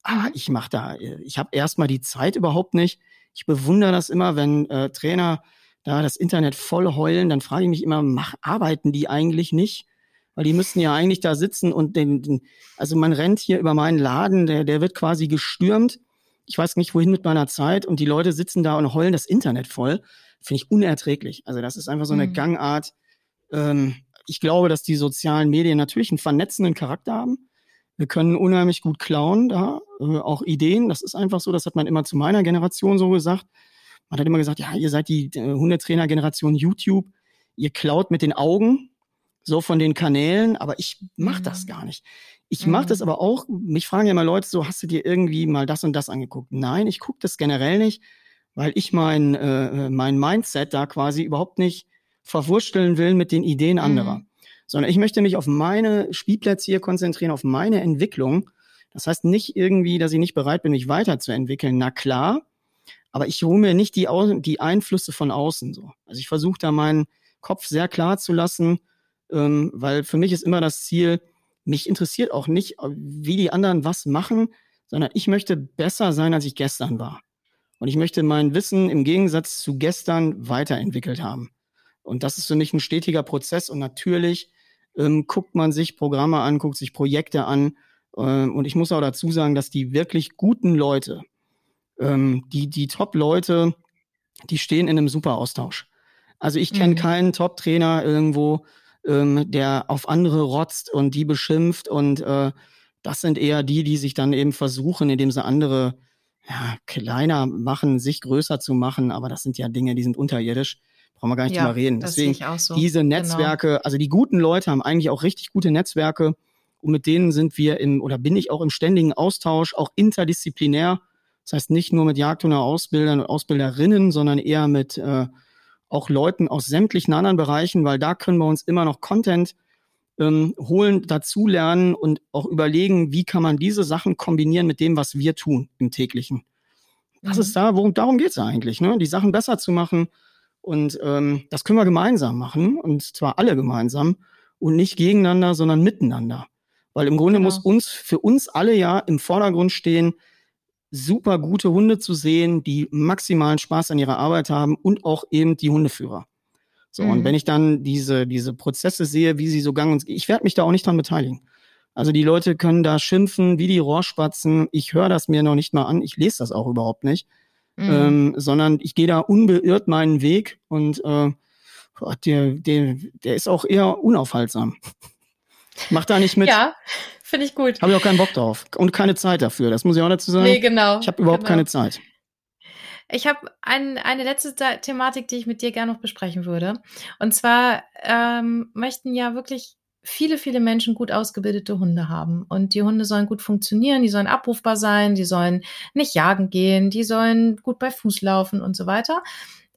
ah, ich mache da, äh, ich habe erstmal die Zeit überhaupt nicht. Ich bewundere das immer, wenn äh, Trainer da das Internet voll heulen, dann frage ich mich immer, mach, arbeiten die eigentlich nicht? Weil die müssten ja eigentlich da sitzen und den, den, also man rennt hier über meinen Laden, der, der wird quasi gestürmt. Ich weiß nicht, wohin mit meiner Zeit und die Leute sitzen da und heulen das Internet voll. Finde ich unerträglich. Also das ist einfach so eine mhm. Gangart. Ähm, ich glaube, dass die sozialen Medien natürlich einen vernetzenden Charakter haben. Wir können unheimlich gut klauen da, äh, auch Ideen. Das ist einfach so, das hat man immer zu meiner Generation so gesagt. Man hat immer gesagt, ja, ihr seid die äh, Hundetrainer-Generation YouTube. Ihr klaut mit den Augen, so von den Kanälen, aber ich mach mhm. das gar nicht. Ich mhm. mache das aber auch, mich fragen ja immer Leute so, hast du dir irgendwie mal das und das angeguckt? Nein, ich gucke das generell nicht, weil ich mein, äh, mein Mindset da quasi überhaupt nicht verwursteln will mit den Ideen anderer. Mhm sondern ich möchte mich auf meine Spielplätze hier konzentrieren, auf meine Entwicklung. Das heißt nicht irgendwie, dass ich nicht bereit bin, mich weiterzuentwickeln. Na klar, aber ich hole mir nicht die, die Einflüsse von außen so. Also ich versuche da meinen Kopf sehr klar zu lassen, ähm, weil für mich ist immer das Ziel, mich interessiert auch nicht, wie die anderen was machen, sondern ich möchte besser sein, als ich gestern war. Und ich möchte mein Wissen im Gegensatz zu gestern weiterentwickelt haben. Und das ist für mich ein stetiger Prozess. Und natürlich ähm, guckt man sich Programme an, guckt sich Projekte an. Ähm, und ich muss auch dazu sagen, dass die wirklich guten Leute, ähm, die, die Top-Leute, die stehen in einem super Austausch. Also ich kenne mhm. keinen Top-Trainer irgendwo, ähm, der auf andere rotzt und die beschimpft. Und äh, das sind eher die, die sich dann eben versuchen, indem sie andere ja, kleiner machen, sich größer zu machen. Aber das sind ja Dinge, die sind unterirdisch. Brauchen wir gar nicht ja, drüber reden. Deswegen so. diese genau. Netzwerke, genau. also die guten Leute haben eigentlich auch richtig gute Netzwerke und mit denen sind wir im oder bin ich auch im ständigen Austausch, auch interdisziplinär. Das heißt nicht nur mit Jagdhunde Ausbildern und Ausbilderinnen, sondern eher mit äh, auch Leuten aus sämtlichen anderen Bereichen, weil da können wir uns immer noch Content ähm, holen, dazulernen und auch überlegen, wie kann man diese Sachen kombinieren mit dem, was wir tun im täglichen. Das mhm. ist da, worum darum geht es eigentlich, ne? Die Sachen besser zu machen, und ähm, das können wir gemeinsam machen, und zwar alle gemeinsam und nicht gegeneinander, sondern miteinander. Weil im Grunde genau. muss uns für uns alle ja im Vordergrund stehen, super gute Hunde zu sehen, die maximalen Spaß an ihrer Arbeit haben und auch eben die Hundeführer. So, mhm. und wenn ich dann diese, diese Prozesse sehe, wie sie so gang und ich werde mich da auch nicht dran beteiligen. Also die Leute können da schimpfen wie die Rohrspatzen. Ich höre das mir noch nicht mal an. Ich lese das auch überhaupt nicht mhm. ähm, sondern ich gehe da unbeirrt meinen Weg und äh, der, der, der ist auch eher unaufhaltsam. Mach da nicht mit. Ja, finde ich gut. Habe ich auch keinen Bock drauf und keine Zeit dafür. Das muss ich auch dazu sagen. Nee, genau. Ich habe überhaupt genau. keine Zeit. Ich habe ein, eine letzte Thematik, die ich mit dir gerne noch besprechen würde. Und zwar ähm, möchten ja wirklich viele, viele Menschen gut ausgebildete Hunde haben. Und die Hunde sollen gut funktionieren, die sollen abrufbar sein, die sollen nicht jagen gehen, die sollen gut bei Fuß laufen und so weiter.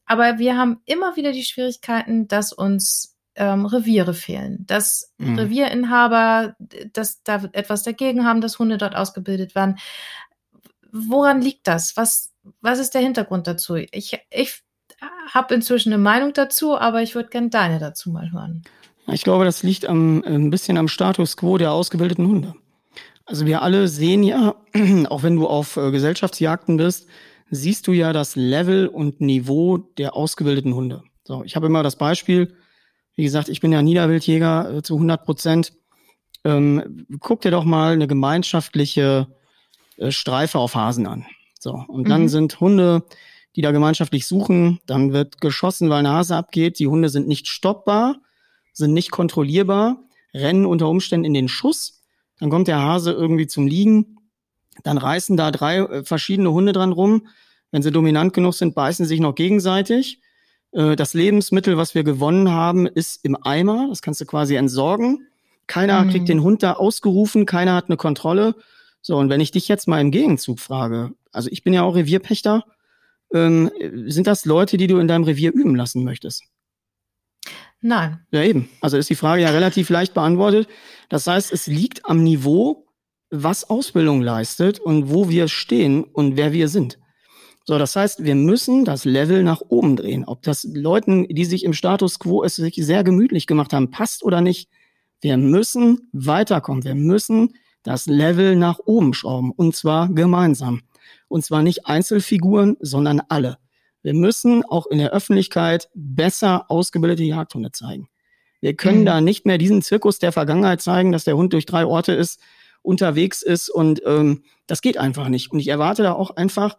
Aber wir haben immer wieder die Schwierigkeiten, dass uns ähm, Reviere fehlen, dass mhm. Revierinhaber, dass da etwas dagegen haben, dass Hunde dort ausgebildet werden. Woran liegt das? Was, was ist der Hintergrund dazu? Ich, ich habe inzwischen eine Meinung dazu, aber ich würde gerne deine dazu mal hören. Ich glaube, das liegt am, ein bisschen am Status quo der ausgebildeten Hunde. Also wir alle sehen ja, auch wenn du auf äh, Gesellschaftsjagden bist, siehst du ja das Level und Niveau der ausgebildeten Hunde. So, ich habe immer das Beispiel, wie gesagt, ich bin ja Niederwildjäger äh, zu 100 Prozent. Ähm, guck dir doch mal eine gemeinschaftliche äh, Streife auf Hasen an. So, und mhm. dann sind Hunde, die da gemeinschaftlich suchen, dann wird geschossen, weil eine Hase abgeht. Die Hunde sind nicht stoppbar, sind nicht kontrollierbar, rennen unter Umständen in den Schuss. Dann kommt der Hase irgendwie zum Liegen. Dann reißen da drei äh, verschiedene Hunde dran rum. Wenn sie dominant genug sind, beißen sich noch gegenseitig. Äh, das Lebensmittel, was wir gewonnen haben, ist im Eimer. Das kannst du quasi entsorgen. Keiner mhm. kriegt den Hund da ausgerufen, keiner hat eine Kontrolle. So, und wenn ich dich jetzt mal im Gegenzug frage, also ich bin ja auch Revierpächter, ähm, sind das Leute, die du in deinem Revier üben lassen möchtest? Nein. Ja, eben. Also ist die Frage ja relativ leicht beantwortet. Das heißt, es liegt am Niveau, was Ausbildung leistet und wo wir stehen und wer wir sind. So, das heißt, wir müssen das Level nach oben drehen. Ob das Leuten, die sich im Status quo es sich sehr gemütlich gemacht haben, passt oder nicht. Wir müssen weiterkommen. Wir müssen das Level nach oben schrauben. Und zwar gemeinsam. Und zwar nicht Einzelfiguren, sondern alle. Wir müssen auch in der Öffentlichkeit besser ausgebildete Jagdhunde zeigen. Wir können mhm. da nicht mehr diesen Zirkus der Vergangenheit zeigen, dass der Hund durch drei Orte ist, unterwegs ist und ähm, das geht einfach nicht. Und ich erwarte da auch einfach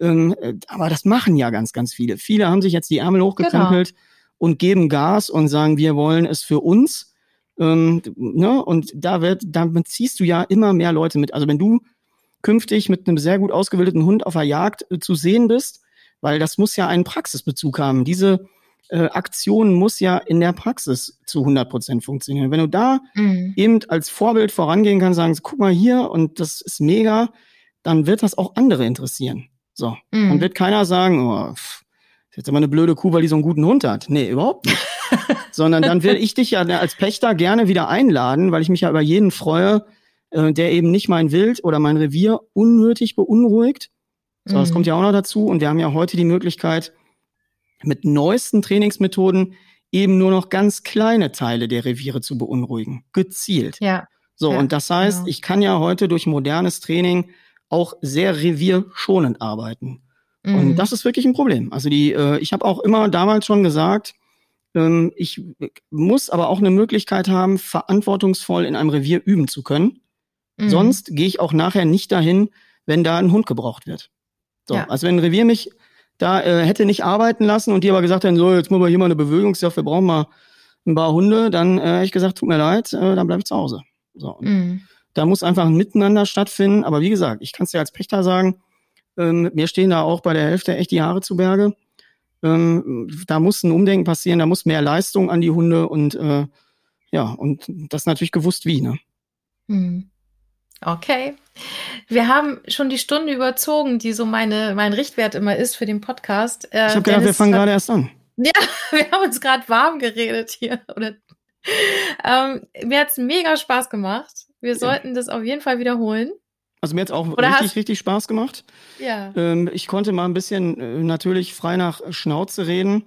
ähm, äh, aber das machen ja ganz, ganz viele. Viele haben sich jetzt die Ärmel hochgekrempelt genau. und geben Gas und sagen, wir wollen es für uns. Ähm, ne? Und da wird, damit ziehst du ja immer mehr Leute mit. Also wenn du künftig mit einem sehr gut ausgebildeten Hund auf der Jagd äh, zu sehen bist, weil das muss ja einen Praxisbezug haben. Diese äh, Aktion muss ja in der Praxis zu 100 Prozent funktionieren. Wenn du da mhm. eben als Vorbild vorangehen kannst, sagen, guck mal hier und das ist mega, dann wird das auch andere interessieren. So. Mhm. Dann wird keiner sagen, oh, pff, ist jetzt immer eine blöde Kuh, weil die so einen guten Hund hat. Nee, überhaupt nicht. Sondern dann will ich dich ja als Pächter gerne wieder einladen, weil ich mich ja über jeden freue, äh, der eben nicht mein Wild oder mein Revier unnötig beunruhigt. So, mhm. das kommt ja auch noch dazu. Und wir haben ja heute die Möglichkeit, mit neuesten Trainingsmethoden eben nur noch ganz kleine Teile der Reviere zu beunruhigen. Gezielt. Ja. So, ja, und das heißt, genau. ich kann ja heute durch modernes Training auch sehr revierschonend arbeiten. Mhm. Und das ist wirklich ein Problem. Also die, äh, ich habe auch immer damals schon gesagt, ähm, ich muss aber auch eine Möglichkeit haben, verantwortungsvoll in einem Revier üben zu können. Mhm. Sonst gehe ich auch nachher nicht dahin, wenn da ein Hund gebraucht wird. So, ja. also wenn ein Revier mich da äh, hätte nicht arbeiten lassen und die aber gesagt hätten, so, jetzt muss man hier mal eine Bewegungskraft, wir brauchen mal ein paar Hunde, dann äh, hätte ich gesagt, tut mir leid, äh, dann bleib ich zu Hause. So. Mhm. Da muss einfach ein Miteinander stattfinden. Aber wie gesagt, ich kann es dir als Pächter sagen, ähm, mir stehen da auch bei der Hälfte echt die Haare zu Berge. Ähm, da muss ein Umdenken passieren, da muss mehr Leistung an die Hunde und äh, ja, und das natürlich gewusst wie, ne? Hm. Okay. Wir haben schon die Stunde überzogen, die so meine, mein Richtwert immer ist für den Podcast. Äh, ich habe gedacht, wir fangen gerade erst an. Ja, wir haben uns gerade warm geredet hier. Oder, ähm, mir hat's mega Spaß gemacht. Wir sollten das auf jeden Fall wiederholen. Also mir hat auch Oder richtig, richtig Spaß gemacht. Ja. Ähm, ich konnte mal ein bisschen äh, natürlich frei nach Schnauze reden.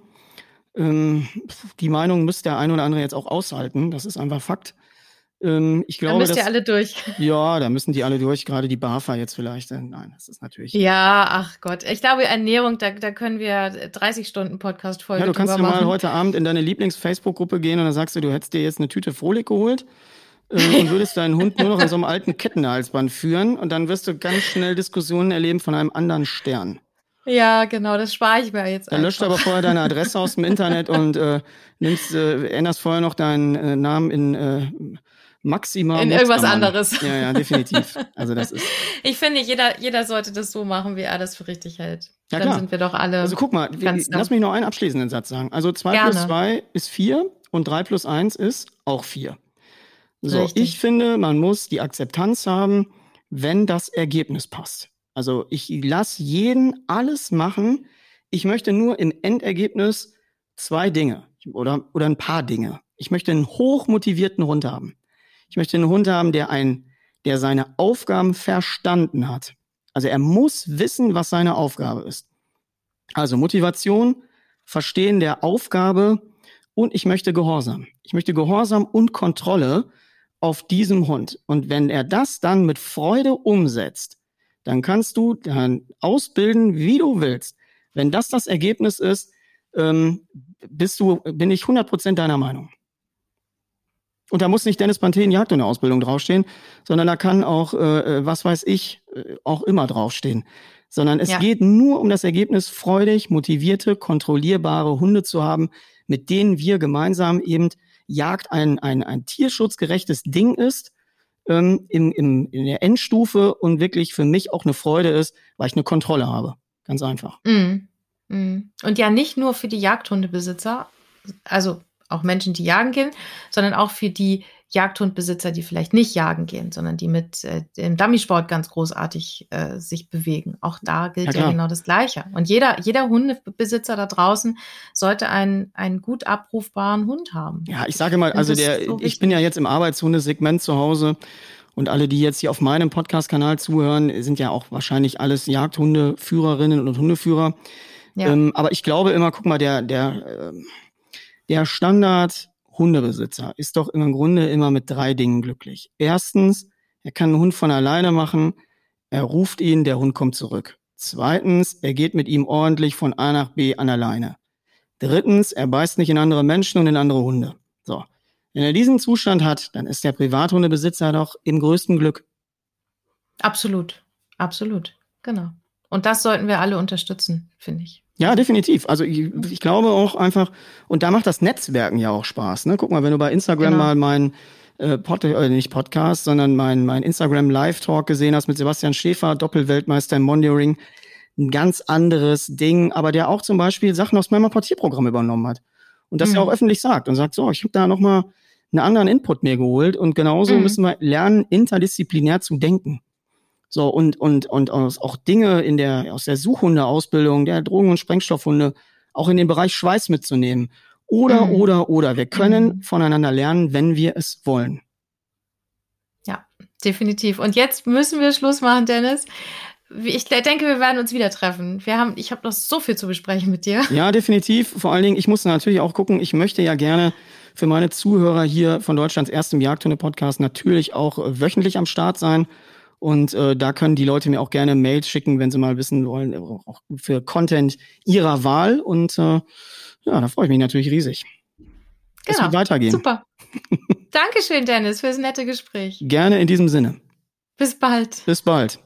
Ähm, die Meinung müsste der ein oder andere jetzt auch aushalten. Das ist einfach Fakt. Ähm, ich glaube, da müsst ihr alle durch. Ja, da müssen die alle durch. Gerade die BAFA jetzt vielleicht. Äh, nein, das ist natürlich. Ja, ach Gott. Ich glaube, Ernährung, da, da können wir 30 Stunden Podcast-Folge Ja, du kannst ja mal heute Abend in deine Lieblings-Facebook-Gruppe gehen und dann sagst du, du hättest dir jetzt eine Tüte Frohlich geholt äh, und würdest deinen Hund nur noch in so einem alten Kettenhalsband führen und dann wirst du ganz schnell Diskussionen erleben von einem anderen Stern. Ja, genau, das spare ich mir jetzt. Dann löscht aber vorher deine Adresse aus dem Internet und äh, nimmst, äh, änderst vorher noch deinen äh, Namen in äh, Maxima. In irgendwas anderes. Ja, ja, definitiv. Also das ist. Ich finde, jeder, jeder sollte das so machen, wie er das für richtig hält. Ja, Dann klar. sind wir doch alle. Also guck mal, lass mich noch einen abschließenden Satz sagen. Also zwei plus zwei ist vier und drei plus eins ist auch vier. So, Richtig. ich finde, man muss die Akzeptanz haben, wenn das Ergebnis passt. Also ich lasse jeden alles machen. Ich möchte nur im Endergebnis zwei Dinge oder, oder ein paar Dinge. Ich möchte einen hochmotivierten Hund haben. Ich möchte einen Hund haben, der ein, der seine Aufgaben verstanden hat. Also er muss wissen, was seine Aufgabe ist. Also Motivation, Verstehen der Aufgabe und ich möchte Gehorsam. Ich möchte Gehorsam und Kontrolle auf diesem Hund. Und wenn er das dann mit Freude umsetzt, dann kannst du dann ausbilden, wie du willst. Wenn das das Ergebnis ist, ähm, bist du, bin ich 100% deiner Meinung. Und da muss nicht Dennis Panthen Jagdhunde-Ausbildung draufstehen, sondern da kann auch, äh, äh, was weiß ich, äh, auch immer draufstehen. Sondern es ja. geht nur um das Ergebnis, freudig, motivierte, kontrollierbare Hunde zu haben, mit denen wir gemeinsam eben Jagd ein, ein, ein tierschutzgerechtes Ding ist, ähm, im, im, in der Endstufe und wirklich für mich auch eine Freude ist, weil ich eine Kontrolle habe. Ganz einfach. Mm. Mm. Und ja, nicht nur für die Jagdhundebesitzer, also auch Menschen, die jagen gehen, sondern auch für die Jagdhundbesitzer, die vielleicht nicht jagen gehen, sondern die mit äh, dem Dummysport ganz großartig äh, sich bewegen. Auch da gilt ja, ja, genau das Gleiche. Und jeder, jeder Hundebesitzer da draußen sollte einen, einen gut abrufbaren Hund haben. Ja, ich sage mal, also der, so ich bin ja jetzt im Arbeitshundesegment zu Hause. Und alle, die jetzt hier auf meinem Podcast-Kanal zuhören, sind ja auch wahrscheinlich alles Jagdhundeführerinnen und Hundeführer. Ja. Ähm, aber ich glaube immer, guck mal, der, der, äh, der Standard Hundebesitzer ist doch im Grunde immer mit drei Dingen glücklich. Erstens, er kann einen Hund von alleine machen, er ruft ihn, der Hund kommt zurück. Zweitens, er geht mit ihm ordentlich von A nach B an alleine. Drittens, er beißt nicht in andere Menschen und in andere Hunde. So. Wenn er diesen Zustand hat, dann ist der Privathundebesitzer doch im größten Glück. Absolut. Absolut. Genau. Und das sollten wir alle unterstützen, finde ich. Ja, definitiv. Also ich, ich, glaube auch einfach, und da macht das Netzwerken ja auch Spaß. Ne? Guck mal, wenn du bei Instagram genau. mal meinen äh, Pod, äh, nicht Podcast, sondern mein, mein Instagram Live-Talk gesehen hast mit Sebastian Schäfer, Doppelweltmeister im Monitoring, ein ganz anderes Ding, aber der auch zum Beispiel Sachen aus meinem Portierprogramm übernommen hat. Und das mhm. ja auch öffentlich sagt und sagt, so, ich habe da nochmal einen anderen Input mir geholt und genauso mhm. müssen wir lernen, interdisziplinär zu denken. So, und, und, und auch Dinge in der, aus der Suchhundeausbildung, der Drogen- und Sprengstoffhunde, auch in den Bereich Schweiß mitzunehmen. Oder, mhm. oder, oder. Wir können mhm. voneinander lernen, wenn wir es wollen. Ja, definitiv. Und jetzt müssen wir Schluss machen, Dennis. Ich denke, wir werden uns wieder treffen. Wir haben, ich habe noch so viel zu besprechen mit dir. Ja, definitiv. Vor allen Dingen, ich muss natürlich auch gucken, ich möchte ja gerne für meine Zuhörer hier von Deutschlands erstem Jagdhunde-Podcast natürlich auch wöchentlich am Start sein. Und äh, da können die Leute mir auch gerne Mails schicken, wenn sie mal wissen wollen, auch für Content ihrer Wahl. Und äh, ja, da freue ich mich natürlich riesig. Genau. Es wird weitergehen. Super. Dankeschön, Dennis, für das nette Gespräch. Gerne in diesem Sinne. Bis bald. Bis bald.